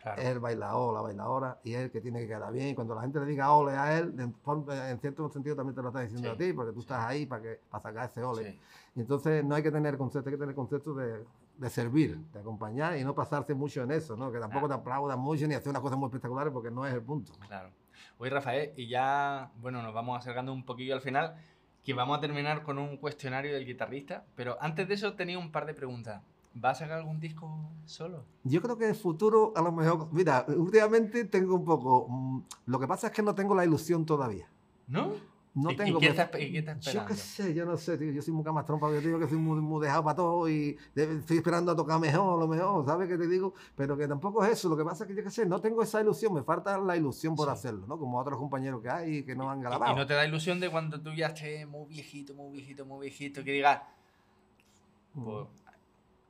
Claro. es el bailador, la bailadora, y es el que tiene que quedar bien. Y cuando la gente le diga ole a él, en, en cierto sentido también te lo está diciendo Sí, a ti, porque tú estás ahí para, que, para sacar ese ole. Sí. Y entonces no hay que tener concepto, hay que tener concepto de, de servir, de acompañar y no pasarse mucho en eso, ¿no? Que tampoco Claro. te aplaudan mucho ni hacer unas cosas muy espectaculares porque no es el punto. Claro. Oye, Rafael, y ya, bueno, nos vamos acercando un poquillo al final, que vamos a terminar con un cuestionario del guitarrista, pero antes de eso tenía un par de preguntas. ¿Vas a sacar algún disco solo? Yo creo que en el futuro, a lo mejor, mira, últimamente tengo un poco, mm, lo que pasa es que no tengo la ilusión todavía. ¿No? No ¿Y- y tengo. qué me- estás- y qué estás Yo esperando? qué sé, yo no sé, tío. Yo soy muy camastrón, yo digo que soy muy, muy dejado para todo y estoy esperando a tocar mejor, lo mejor, ¿sabes qué te digo? Pero que tampoco es eso. Lo que pasa es que yo qué sé, no tengo esa ilusión, me falta la ilusión por Sí. hacerlo, ¿no? Como otros compañeros que hay que no han Y- grabado. Y no te da ilusión de cuando tú ya estés muy viejito, muy viejito, muy viejito, que digas, Mm. pues,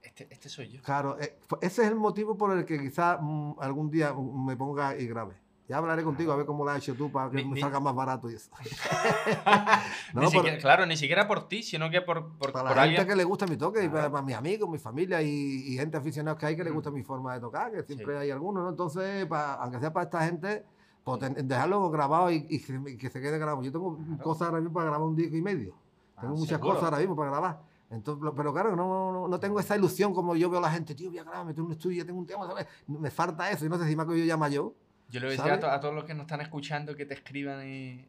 este, este soy yo. Claro, eh, fu- ese es el motivo por el que quizás mm, algún día mm, me ponga y grabe. Ya hablaré contigo a ver cómo lo has hecho tú para que Ni- me salga más barato y eso. No, Ni siquiera- claro, ni siquiera por ti, sino que por, por, para por la gente alguien. que le gusta mi toque y para, para mis amigos, mi familia y, y gente aficionada que hay que le Mm. gusta mi forma de tocar, que siempre Sí. hay algunos, ¿no? Entonces, pa- aunque sea para esta gente, pues ten- dejarlo grabado y, y que, se quede grabado. Yo tengo Claro. cosas ahora mismo para grabar un disco y medio. Ah, Tengo muchas seguro. cosas ahora mismo para grabar. Entonces, pero claro, no, no, no tengo esa ilusión como yo veo a la gente, tío, voy a grabar, meter un estudio, ya tengo un tema, ¿sabes? Me falta eso. Y no sé si me que yo llama yo. Yo le decía ¿sabes? a, to- a todos los que nos están escuchando que te escriban y, y-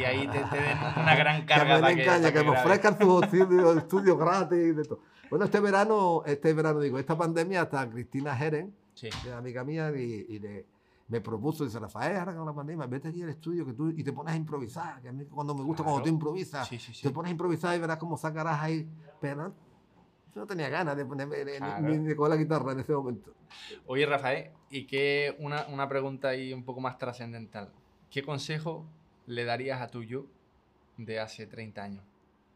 y ahí te, te den una gran que carga me para que, caña, para que me grabes. ofrezcan sus estudios, estudios gratis y de todo. Bueno, este verano, este verano digo, esta pandemia hasta Cristina Jeren, Sí. que amiga mía, y, y le- me propuso, dice Rafael, ahora con la pandemia, vete allí al estudio que tú, y te pones a improvisar, que a mí cuando me gusta cuando Claro. tú improvisas, Sí, sí, te pones a improvisar y verás cómo sacarás ahí, pero no tenía ganas de ponerme Claro. ni, de coger la guitarra en ese momento. Oye, Rafael, y que una, una pregunta ahí un poco más trascendental. ¿Qué consejo le darías a tu yo de hace 30 años?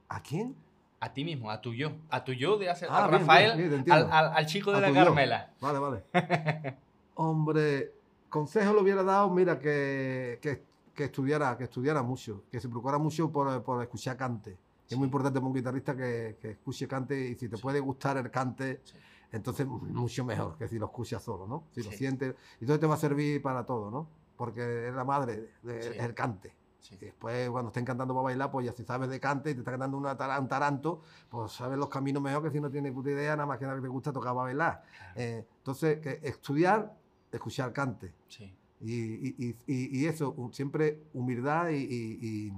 ¿A quién? A ti mismo, a tu yo. A tu yo de hace. Ah, a Rafael, bien, bien, te al, al- al chico de A la yo. Carmela. Vale, vale. Hombre, consejo le hubiera dado, mira, que, que, que estudiara, que estudiara mucho, que se preocupara mucho por, por escuchar cante. Sí. Es muy importante para un guitarrista que, que escuche cante y si te puede gustar el cante, Sí. entonces mucho mejor que si lo escuchas solo, ¿no? Si lo Sí. sientes. Y entonces te va a servir para todo, ¿no? Porque es la madre, de- Sí. es el cante. Sí. Y después, cuando estén cantando para bailar, pues ya si sabes de cante y te está cantando una tara- un taranto, pues sabes los caminos mejor que si no tienes puta idea, nada más que nada que te gusta tocar para bailar. Claro. Eh, entonces, que estudiar, escuchar cante. Sí. Y, y- y- y- eso, siempre humildad y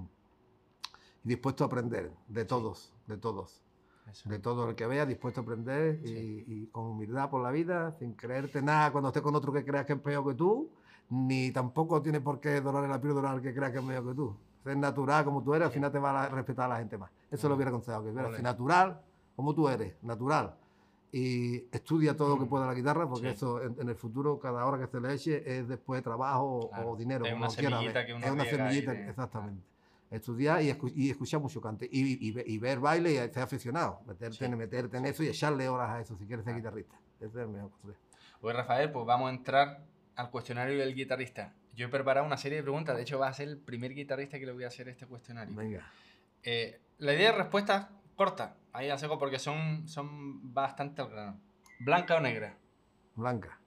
dispuesto a aprender de todos, de todos. Eso. De todo el que vea, dispuesto a aprender y, Sí. y con humildad por la vida, sin creerte nada cuando estés con otro que creas que es peor que tú, ni tampoco tiene por qué dorar la píldora al que creas que es mejor que tú. Ser natural como tú eres, al final te va a respetar a la gente más. Eso lo hubiera aconsejado, que fueras Ole. natural como tú eres, natural. Y estudia todo lo que Mm. pueda la guitarra, porque Sí. eso en, en el futuro, cada hora que se le eche, es después trabajo o- Claro. o dinero. Es una lo semillita que uno Es una semillita, de- exactamente. Estudiar y, escu- y escuchar mucho cante. Y, y, ve- y ver baile y ser aficionado. Meterte, Sí. en, meterte en eso y echarle horas a eso si quieres ser Claro. guitarrista. Ese es el mejor consejo. Pues Rafael, pues vamos a entrar al cuestionario del guitarrista. Yo he preparado una serie de preguntas, de hecho va a ser el primer guitarrista que le voy a hacer este cuestionario. Venga. Eh, la idea de respuesta corta, ahí a seco porque son, son bastante al grano. ¿Blanca o negra? Blanca.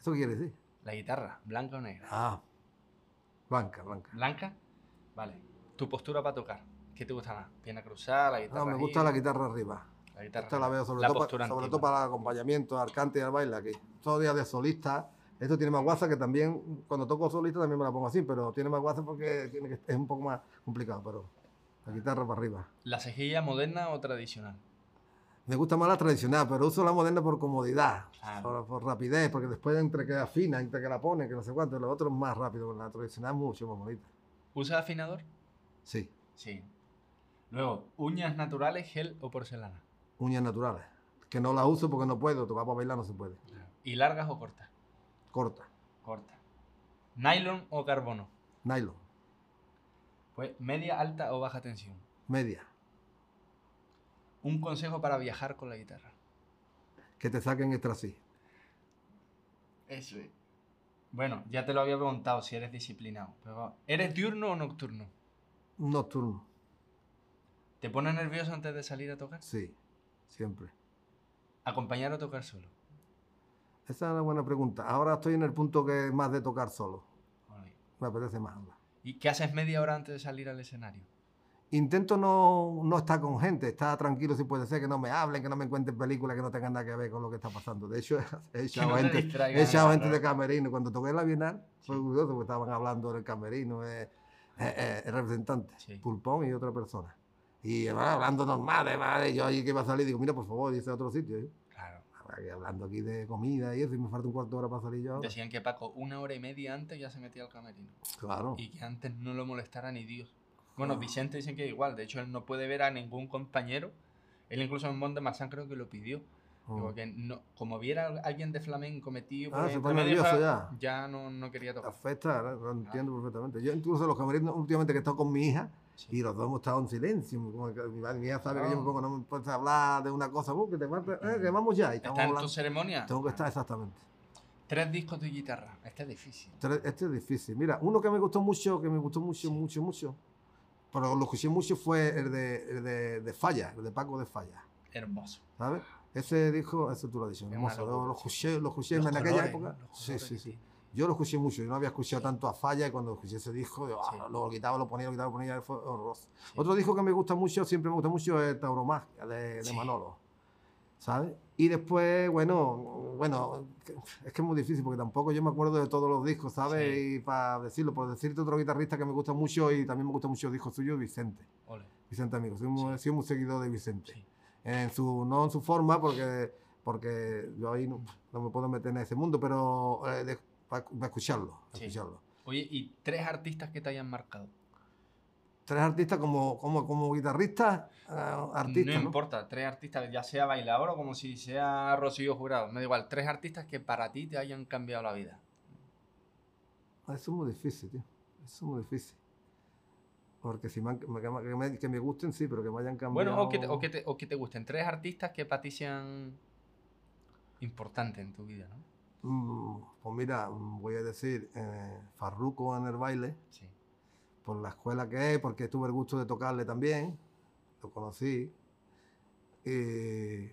¿Eso qué quiere decir? La guitarra, ¿blanca o negra? Ah. Blanca, blanca. ¿Blanca? Vale. ¿Tu postura para tocar? ¿Qué te gusta más? ¿Pierna cruzada, la guitarra No, me gusta la guitarra arriba. La guitarra. Esta la veo sobre, La todo, sobre para el acompañamiento, al cante y al baile aquí. Todos días de solista. Esto tiene más guasa que también, cuando toco solista también me la pongo así, pero tiene más guasa porque es un poco más complicado, pero la guitarra para arriba. ¿La cejilla moderna o tradicional? Me gusta más la tradicional, pero uso la moderna por comodidad, Claro. por, por rapidez, porque después entre que afina, entre que la pone, que no sé cuánto, lo otro es más rápido, la tradicional es mucho más bonita. ¿Usas afinador? Sí, Sí. Luego, ¿uñas naturales, gel o porcelana? uñas naturales, que no las uso porque no puedo, tocar para bailar no se puede. ¿Y largas o cortas? Corta, Corta. ¿Nylon o carbono? nylon, Pues media, alta o baja tensión. media, Un consejo para viajar con la guitarra. que te saquen extra así. Eso es. Bueno, ya te lo había preguntado si eres disciplinado. Pero ¿Eres diurno o nocturno? Nocturno, ¿Te pones nervioso antes de salir a tocar? sí, siempre. ¿Acompañar o tocar solo? Esa es una buena pregunta. Ahora estoy en el punto que es más de tocar solo. Vale. Me apetece más. ¿Y qué haces media hora antes de salir al escenario? Intento no, no estar con gente, estar tranquilo si puede ser, que no me hablen, que no me encuentren películas que no tengan nada que ver con lo que está pasando. De hecho, he echado no te gente, he echado gente de camerino. Cuando toqué en la Bienal, fue Sí. curioso porque estaban hablando del camerino, eh, eh, eh, el representante, Sí. Pulpón y otra persona. Y hablando normal, eh, yo ahí que iba a salir, digo, mira, por favor, dice a otro sitio. ¿eh? Claro. Hablando aquí de comida y eso, y me falta un cuarto de hora para salir yo. Decían que Paco una hora y media antes ya se metía al camerino. Claro, Y que antes no lo molestara ni Dios. Bueno. Vicente dicen que igual. De hecho, él no puede ver a ningún compañero. Él incluso en Mont de Marsan creo que lo pidió. Digo Mm. que no, como viera a alguien de flamenco metido Ah, se pone nervioso ya. ya no, no quería tocar. Afecta, lo entiendo perfectamente. Yo incluso los camerinos últimamente que he estado con mi hija Sí. y los dos hemos estado en silencio. como que mi, mi hija sabe que yo me Ah. pongo, no me puedes hablar de una cosa, "Uh, que te eh, que vamos ya. Y ¿Está en tu ceremonia? Tengo que estar exactamente. Tres discos de guitarra. Este es difícil. Tres- Este es difícil. Mira, uno que me gustó mucho, que me gustó mucho, Sí. mucho, mucho, pero lo escuché mucho fue el de, el de, de Falla, el de Paco de Falla, Hermoso. ¿sabes? Ese dijo, eso tú lo has dicho, Es hermoso. Lo, escuché, lo escuché en aquella colores, época. los Sí, sí, sí. Yo lo escuché mucho, yo no había escuchado tanto a Falla y cuando escuché ese disco, yo, ah, Sí. lo quitaba, lo ponía, lo quitaba, lo ponía, fue horroroso. Sí. Otro disco que me gusta mucho, siempre me gusta mucho, es Tauromagia de, de. Manolo. ¿Sabes? Y después, bueno, bueno, es que es muy difícil porque tampoco yo me acuerdo de todos los discos, ¿sabes? Y para decirlo, por decirte otro guitarrista que me gusta mucho y también me gusta mucho el disco suyo, Vicente. Ole. Vicente Amigo, soy muy, sido muy seguidor de Vicente. En su, no en su forma, porque, porque yo ahí no, no me puedo meter en ese mundo, pero para escucharlo, Sí. escucharlo. Oye, ¿y tres artistas que te hayan marcado? Tres artistas como, como, como guitarristas, ah, artistas, no ¿no? importa, tres artistas, ya sea bailador o como si sea Rocío Jurado, me da igual, tres artistas que para ti te hayan cambiado la vida. Eso es muy difícil, tío. Eso es muy difícil. Porque si me, han- que, me, que me- gusten, sí, pero que me hayan cambiado. Bueno, o que, te, o, que te, o que te gusten, tres artistas que para ti sean importantes en tu vida, ¿no? Mm, pues mira, voy a decir eh, Farruko en el baile, Sí. por la escuela que es, porque tuve el gusto de tocarle también. Lo conocí. Y,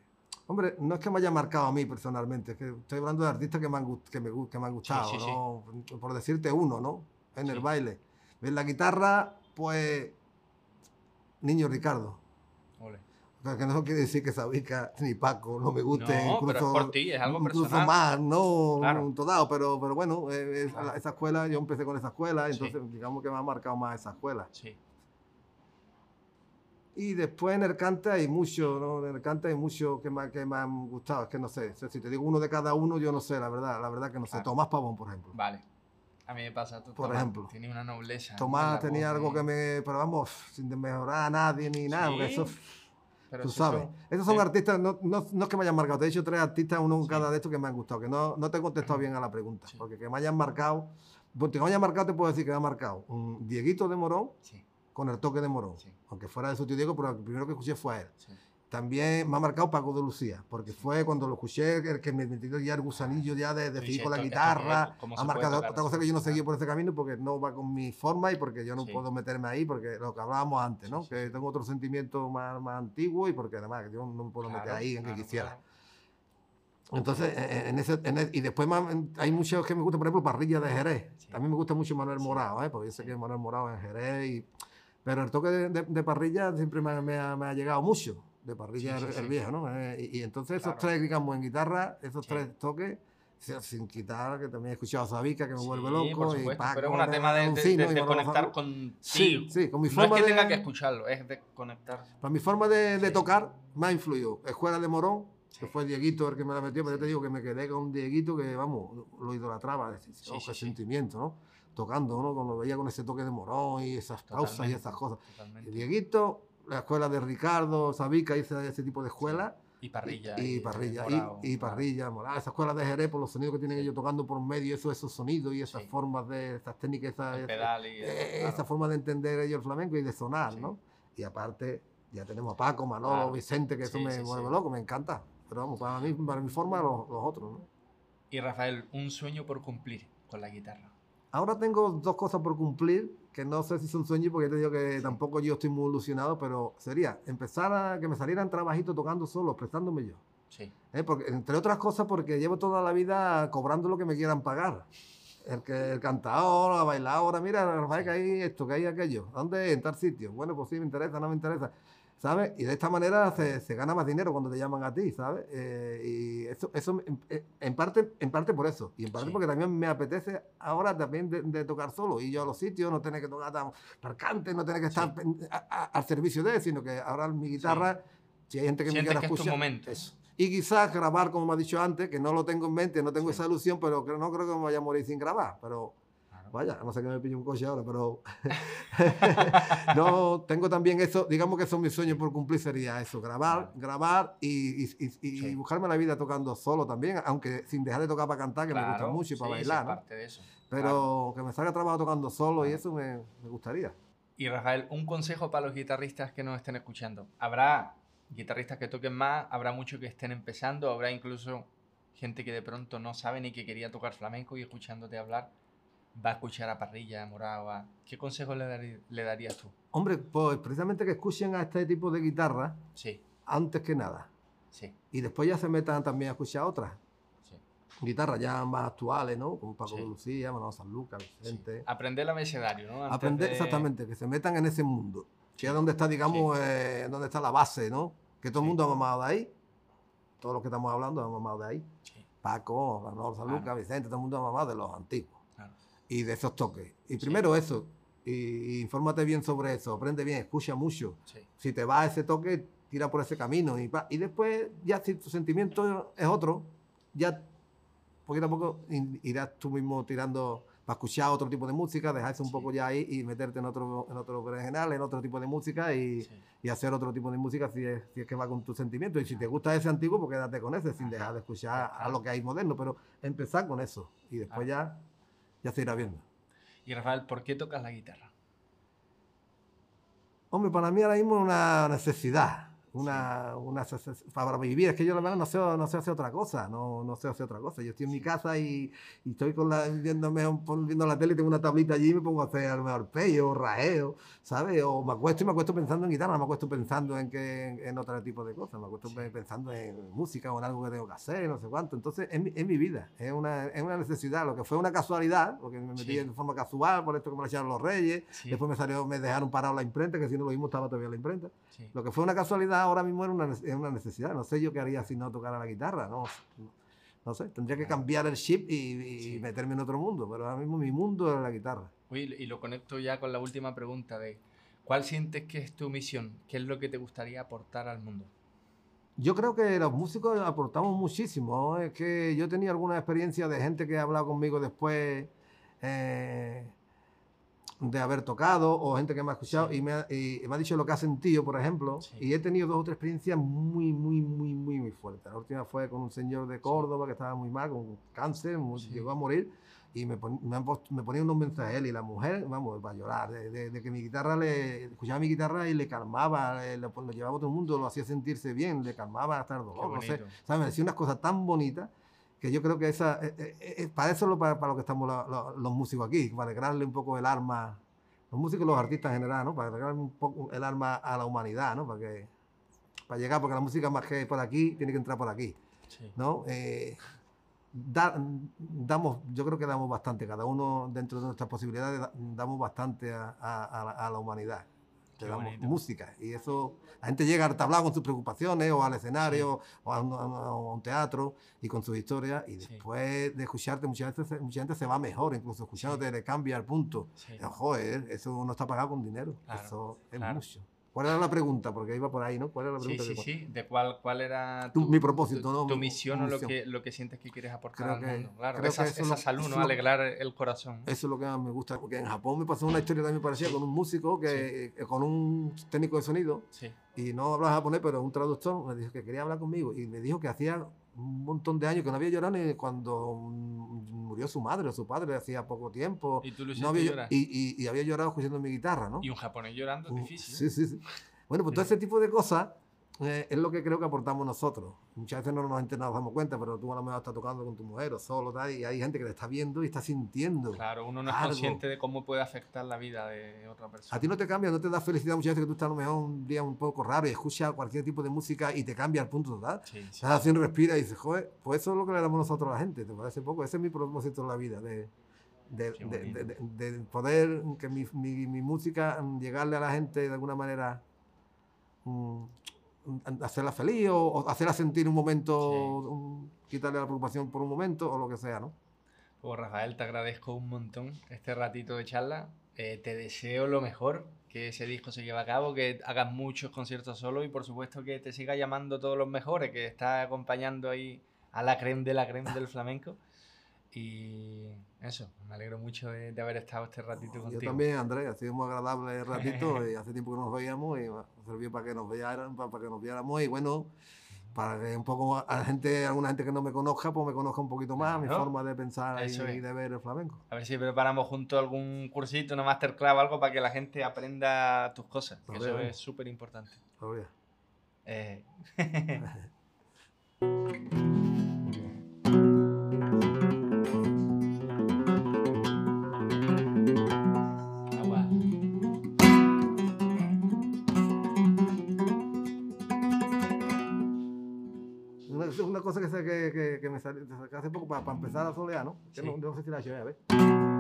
hombre, no es que me haya marcado a mí personalmente, es que estoy hablando de artistas que me han, que me, que me han gustado, sí, sí. ¿no? Por decirte uno, ¿no? En el baile. En la guitarra, pues. Niño Ricardo. Ole. Que no quiere decir que Sabica ni Paco no me guste. No, pero es incluso, ti, es algo incluso personal. más, no Claro. un todado, pero, pero bueno, eh, Claro. esa escuela, yo empecé con esa escuela, Sí. entonces digamos que me ha marcado más esa escuela. Sí. Y después en el cante hay mucho, ¿no? En el cante hay mucho que me, que me han gustado, es que no sé, si te digo uno de cada uno, yo no sé, la verdad, la verdad que no sé. Claro. Tomás Pavón, por ejemplo. Vale. A mí me pasa tú, Por Tomás, ejemplo. Tiene una nobleza. Tomás tenía voz algo que me, pero vamos, sin mejorar a nadie ni nada, porque eso, pero tú sabes. son- Esos son artistas, no, no, no es que me hayan marcado, te he dicho tres artistas, uno en Sí. cada de estos que me han gustado, que no, no te he contestado bien a la pregunta, Sí. porque que me hayan marcado, porque que me hayan marcado te puedo decir que me ha marcado un Dieguito de Morón con el toque de Morón, aunque fuera de su tío Diego, pero el primero que escuché fue a él. Sí. También me ha marcado Paco de Lucía, porque fue cuando lo escuché el que me metió ya el gusanillo ya de, de dices, con la guitarra. Ha marcado otra cosa que yo no seguí por ese camino porque no va con mi forma y porque yo no Sí. puedo meterme ahí, porque lo que hablábamos antes, ¿no? Sí, sí, que sí. tengo otro sentimiento más, más antiguo y porque además yo no me puedo meter Claro, ahí en que claro, quisiera. claro. Entonces, eh, en ese, en e- y después más- hay muchos que me gustan, por ejemplo, Parrilla de Jerez. Sí. También me gusta mucho Manuel Sí. Morado, ¿eh? porque yo sé Sí. que Manuel Morado en Jerez. Y, pero el toque de, de- de Parrilla siempre me, me ha, me ha llegado mucho, de Parrilla Sí, el, sí, el viejo, ¿no? Eh, y, y entonces esos Claro. tres, digamos, en guitarra, esos tres toques, sin- quitar, que también he escuchado a Sabica, que me vuelve loco. y supuesto, Paco, pero es un tema de, de- de- y de conectar contigo. Sí, sí, con mi No es forma que tenga que escucharlo, es de conectar. Para mi forma de, tocar me ha influido. Escuela de Morón, que fue Dieguito el que me la metió, pero yo te digo que me quedé con Dieguito que, vamos, lo idolatraba. oh, qué sentimiento, ¿no? Tocando, ¿no? Cuando lo veía con ese toque de Morón y esas pausas y esas cosas. totalmente. Y Dieguito, la escuela de Ricardo, Sabica, ese, ese tipo de escuela. Y parrilla. Y, y parrilla, y- y, parrilla, morada. Esa escuela de Jerez, por los sonidos que tienen Sí. ellos tocando por medio, eso, esos sonidos y esas Sí. formas de, esas técnicas, esas, pedal y. eh, claro. esa forma de entender ellos el flamenco y de sonar, Sí. ¿no? Y aparte, ya tenemos a Paco, Manolo, Claro. Vicente, que eso me vuelve loco, me encanta. Pero vamos, para mí, para mi forma, los, los otros, ¿no? Y Rafael, un sueño por cumplir con la guitarra. Ahora tengo dos cosas por cumplir, que no sé si son sueños, porque ya te digo que tampoco yo estoy muy ilusionado, pero sería empezar a que me salieran trabajitos tocando solo, prestándome yo. Sí. ¿eh? Porque, entre otras cosas, porque llevo toda la vida cobrando lo que me quieran pagar. El que el cantador, la bailadora, mira, Rafael, que hay esto, que hay aquello. ¿Dónde? En tal sitio. Bueno, pues sí, me interesa, no me interesa. ¿Sabes? Y de esta manera se, se gana más dinero cuando te llaman a ti, ¿sabes? Eh, y eso, eso en, en parte, en parte por eso. Y en parte Sí. porque también me apetece ahora también de, de tocar solo. Y yo a los sitios, no tener que tocar tan marcante, no tener que estar Sí. pen- a- a- al servicio de, sino que ahora mi guitarra, si hay gente que me Sientes quiera es tu escuchar. momento. eso. Y quizás grabar, como me ha dicho antes, que no lo tengo en mente, no tengo Sí. esa ilusión, pero no creo que me vaya a morir sin grabar. Pero. Vaya, no sé que me pille un coche ahora, pero no, tengo también eso, digamos que son mis sueños por cumplir sería eso, grabar, grabar y, y, y, buscarme la vida tocando solo también, aunque sin dejar de tocar para cantar, que me gusta mucho y para bailar. parte de eso. Pero que me salga trabajo tocando solo y eso me, me gustaría. Y Rafael, un consejo para los guitarristas que nos estén escuchando. Habrá guitarristas que toquen más, habrá muchos que estén empezando, habrá incluso gente que de pronto no sabe ni que quería tocar flamenco y escuchándote hablar va a escuchar a Parrilla, a Morao. ¿Qué consejo le, le, darías tú? Hombre, pues precisamente que escuchen a este tipo de guitarra sí. antes que nada. Sí. Y después ya se metan también a escuchar otras. Sí. Guitarras ya más actuales, ¿no? Como Paco de Lucía, Manuel San Lucas, Vicente. Aprender el abecedario, ¿no? Aprender, exactamente, que se metan en ese mundo. Que es donde está, digamos, eh, donde está la base, ¿no? Que todo el mundo ha mamado de ahí. Todos los que estamos hablando han mamado de ahí. Paco, Manuel San Lucas, Vicente, todo el mundo ha mamado de los antiguos y de esos toques. Y primero eso, y, infórmate bien sobre eso, aprende bien, escucha mucho. Si te va a ese toque, tira por ese camino. Y, y después, ya si tu sentimiento es otro, ya poquito a poco irás tú mismo tirando para escuchar otro tipo de música, dejarse un poco ya ahí y meterte en otro, en otro regional, en otro tipo de música y, y, hacer otro tipo de música si es, si es que va con tus sentimientos. Y si te gusta ese antiguo, pues quédate con ese sin dejar de escuchar a lo que hay moderno, pero empezar con eso y después ya ya se irá viendo. Y Rafael, ¿por qué tocas la guitarra? Hombre, para mí ahora mismo es una necesidad una, una, para vivir. Es que yo la verdad no sé, no sé hacer otra cosa, no, no sé hacer otra cosa. Yo estoy en mi casa y, y estoy con la, viéndome, viendo la tele tengo una tablita allí y me pongo a hacer arpeo, raeo, ¿sabes? O me acuesto y me acuesto pensando en guitarra, no me acuesto pensando en, que, en, otro tipo de cosas, me acuesto pensando en música o en algo que tengo que hacer, no sé cuánto. Entonces, es mi, es mi vida, es una, es una necesidad. Lo que fue una casualidad, porque me metí de forma casual, por esto que me lo echaron los reyes, después me salió, me dejaron parado la imprenta, que si no lo mismo estaba todavía la imprenta. Lo que fue una casualidad ahora mismo es una, una, necesidad. No sé yo qué haría si no tocara la guitarra. No, no sé, tendría que cambiar el chip y, meterme en otro mundo. Pero ahora mismo mi mundo es la guitarra. y lo conecto ya con la última pregunta de ¿cuál sientes que es tu misión? ¿Qué es lo que te gustaría aportar al mundo? Yo creo que los músicos aportamos muchísimo. Es que yo tenía alguna experiencia de gente que ha hablado conmigo después. Eh, de haber tocado o gente que me ha escuchado y, me ha, me ha, dicho lo que ha sentido, por ejemplo. Y he tenido dos o tres experiencias muy, muy, muy, muy, muy fuertes. La última fue con un señor de Córdoba que estaba muy mal, con cáncer, llegó a morir. Y me, me, me, ponía unos mensajes él y la mujer, vamos, para llorar, de, de, que mi guitarra le escuchaba mi guitarra y le calmaba, lo, llevaba a todo el mundo, lo hacía sentirse bien, le calmaba hasta el dolor, no sé. ¿sabes? Me decía unas cosas tan bonitas que yo creo que esa, eh, eh, eh, para eso es para, para, lo que estamos los músicos aquí, para alegrarle un poco el arma, los músicos y los artistas en general, ¿no? para alegrarle un poco el arma a la humanidad, ¿no? para, que, para llegar, porque la música más que por aquí, tiene que entrar por aquí. ¿no? damos, yo creo que damos bastante, cada uno dentro de nuestras posibilidades damos bastante a, a, a la humanidad te damos música. Y eso, la gente llega al tablado con sus preocupaciones, o al escenario, o, a un, teatro, y con sus historias, y después de escucharte, muchas veces mucha gente se va mejor, incluso escuchándote le cambia el punto. Joder, eso no está pagado con dinero, eso es mucho. ¿Cuál era la pregunta? Porque iba por ahí, ¿no? ¿Cuál era la pregunta? Sí, sí, sí. ¿De cuál, cuál era tu, mi propósito, tu, ¿no? tu misión o lo que, lo que sientes que quieres aportar al mundo? Claro, esa, esa salud, ¿no? Alegrar el corazón. Eso es lo que más me gusta. Porque en Japón me pasó una historia también parecida con un músico, que, eh, con un técnico de sonido. Sí. Y no hablaba japonés, pero un traductor me dijo que quería hablar conmigo. Y me dijo que hacía un montón de años que no había llorado ni cuando murió su madre o su padre hacía poco tiempo. Y tú lo no había, y, y, y, había llorado escuchando mi guitarra, ¿no? Y un japonés llorando es difícil. Sí, sí, sí. Bueno, pues todo ese tipo de cosas eh, es lo que creo que aportamos nosotros. Muchas veces no nos, nos damos cuenta, pero tú a lo mejor estás tocando con tu mujer o solo, tal, y hay gente que te está viendo y está sintiendo. Claro, uno no es consciente de cómo puede afectar la vida de otra persona. A ti no te cambia, no te da felicidad muchas veces que tú estás a lo mejor un día un poco raro y escuchas cualquier tipo de música y te cambia el punto total. Sí, sí. Estás haciendo respira y dices, joder, pues eso es lo que le damos nosotros a la gente, ¿te parece poco? Ese es mi propósito en la vida, de, de, de, de poder que mi, mi, mi música llegarle a la gente de alguna manera Mm, hacerla feliz o, hacerla sentir un momento, quitarle la preocupación por un momento o lo que sea, ¿no? Pues Rafael, te agradezco un montón este ratito de charla. Eh, te deseo lo mejor, que ese disco se lleve a cabo, que hagas muchos conciertos solo y por supuesto que te siga llamando todos los mejores, que está acompañando ahí a la creme de la creme del flamenco. Y eso, me alegro mucho de, de haber estado este ratito contigo. Yo también, Andrés, ha sido muy agradable el ratito y hace tiempo que no nos veíamos y sirvió para que nos vieran, para, para que nos viéramos y bueno, para que un poco a la gente, alguna gente que no me conozca, pues me conozca un poquito más, mi Claro. forma de pensar y, y de ver el flamenco. A ver si preparamos juntos algún cursito, una masterclass o algo para que la gente aprenda tus cosas. que eso es súper importante. Eh, hace poco para, empezar a solear, ¿no? Sí. no, no sé si la llevé, a ver.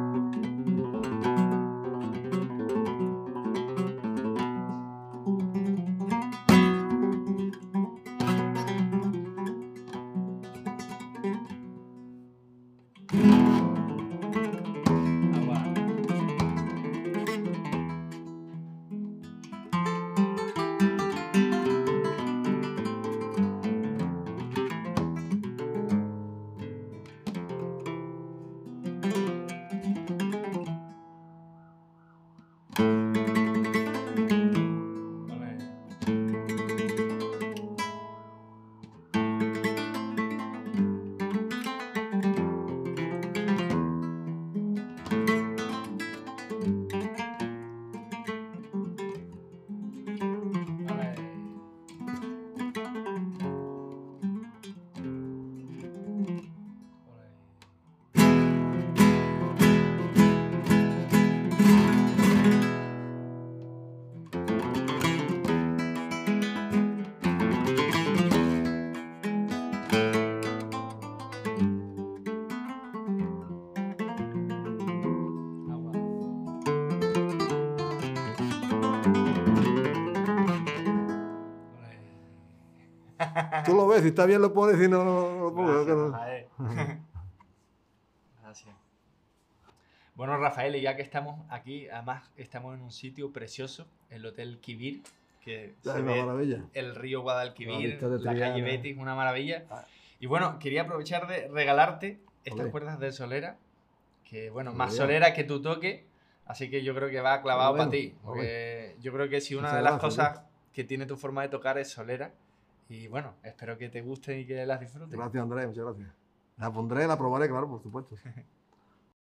Ves, si está bien lo pones, si no, no, lo pongo. Gracias, Rafael. Gracias. Bueno, Rafael, y ya que estamos aquí, además estamos en un sitio precioso, el Hotel Kibir, que Es se una ve maravilla. el río Guadalquivir, la calle. Betis, una maravilla. Ah. Y bueno, quería aprovechar de regalarte estas cuerdas de solera, que bueno, más solera que tu toque, así que yo creo que va clavado para ti. Porque yo creo que si una Muchas de las gracias, cosas que tiene tu forma de tocar es solera, y bueno, espero que te gusten y que las disfrutes. Gracias, Andrés, muchas gracias. La pondré, la probaré, claro, por supuesto.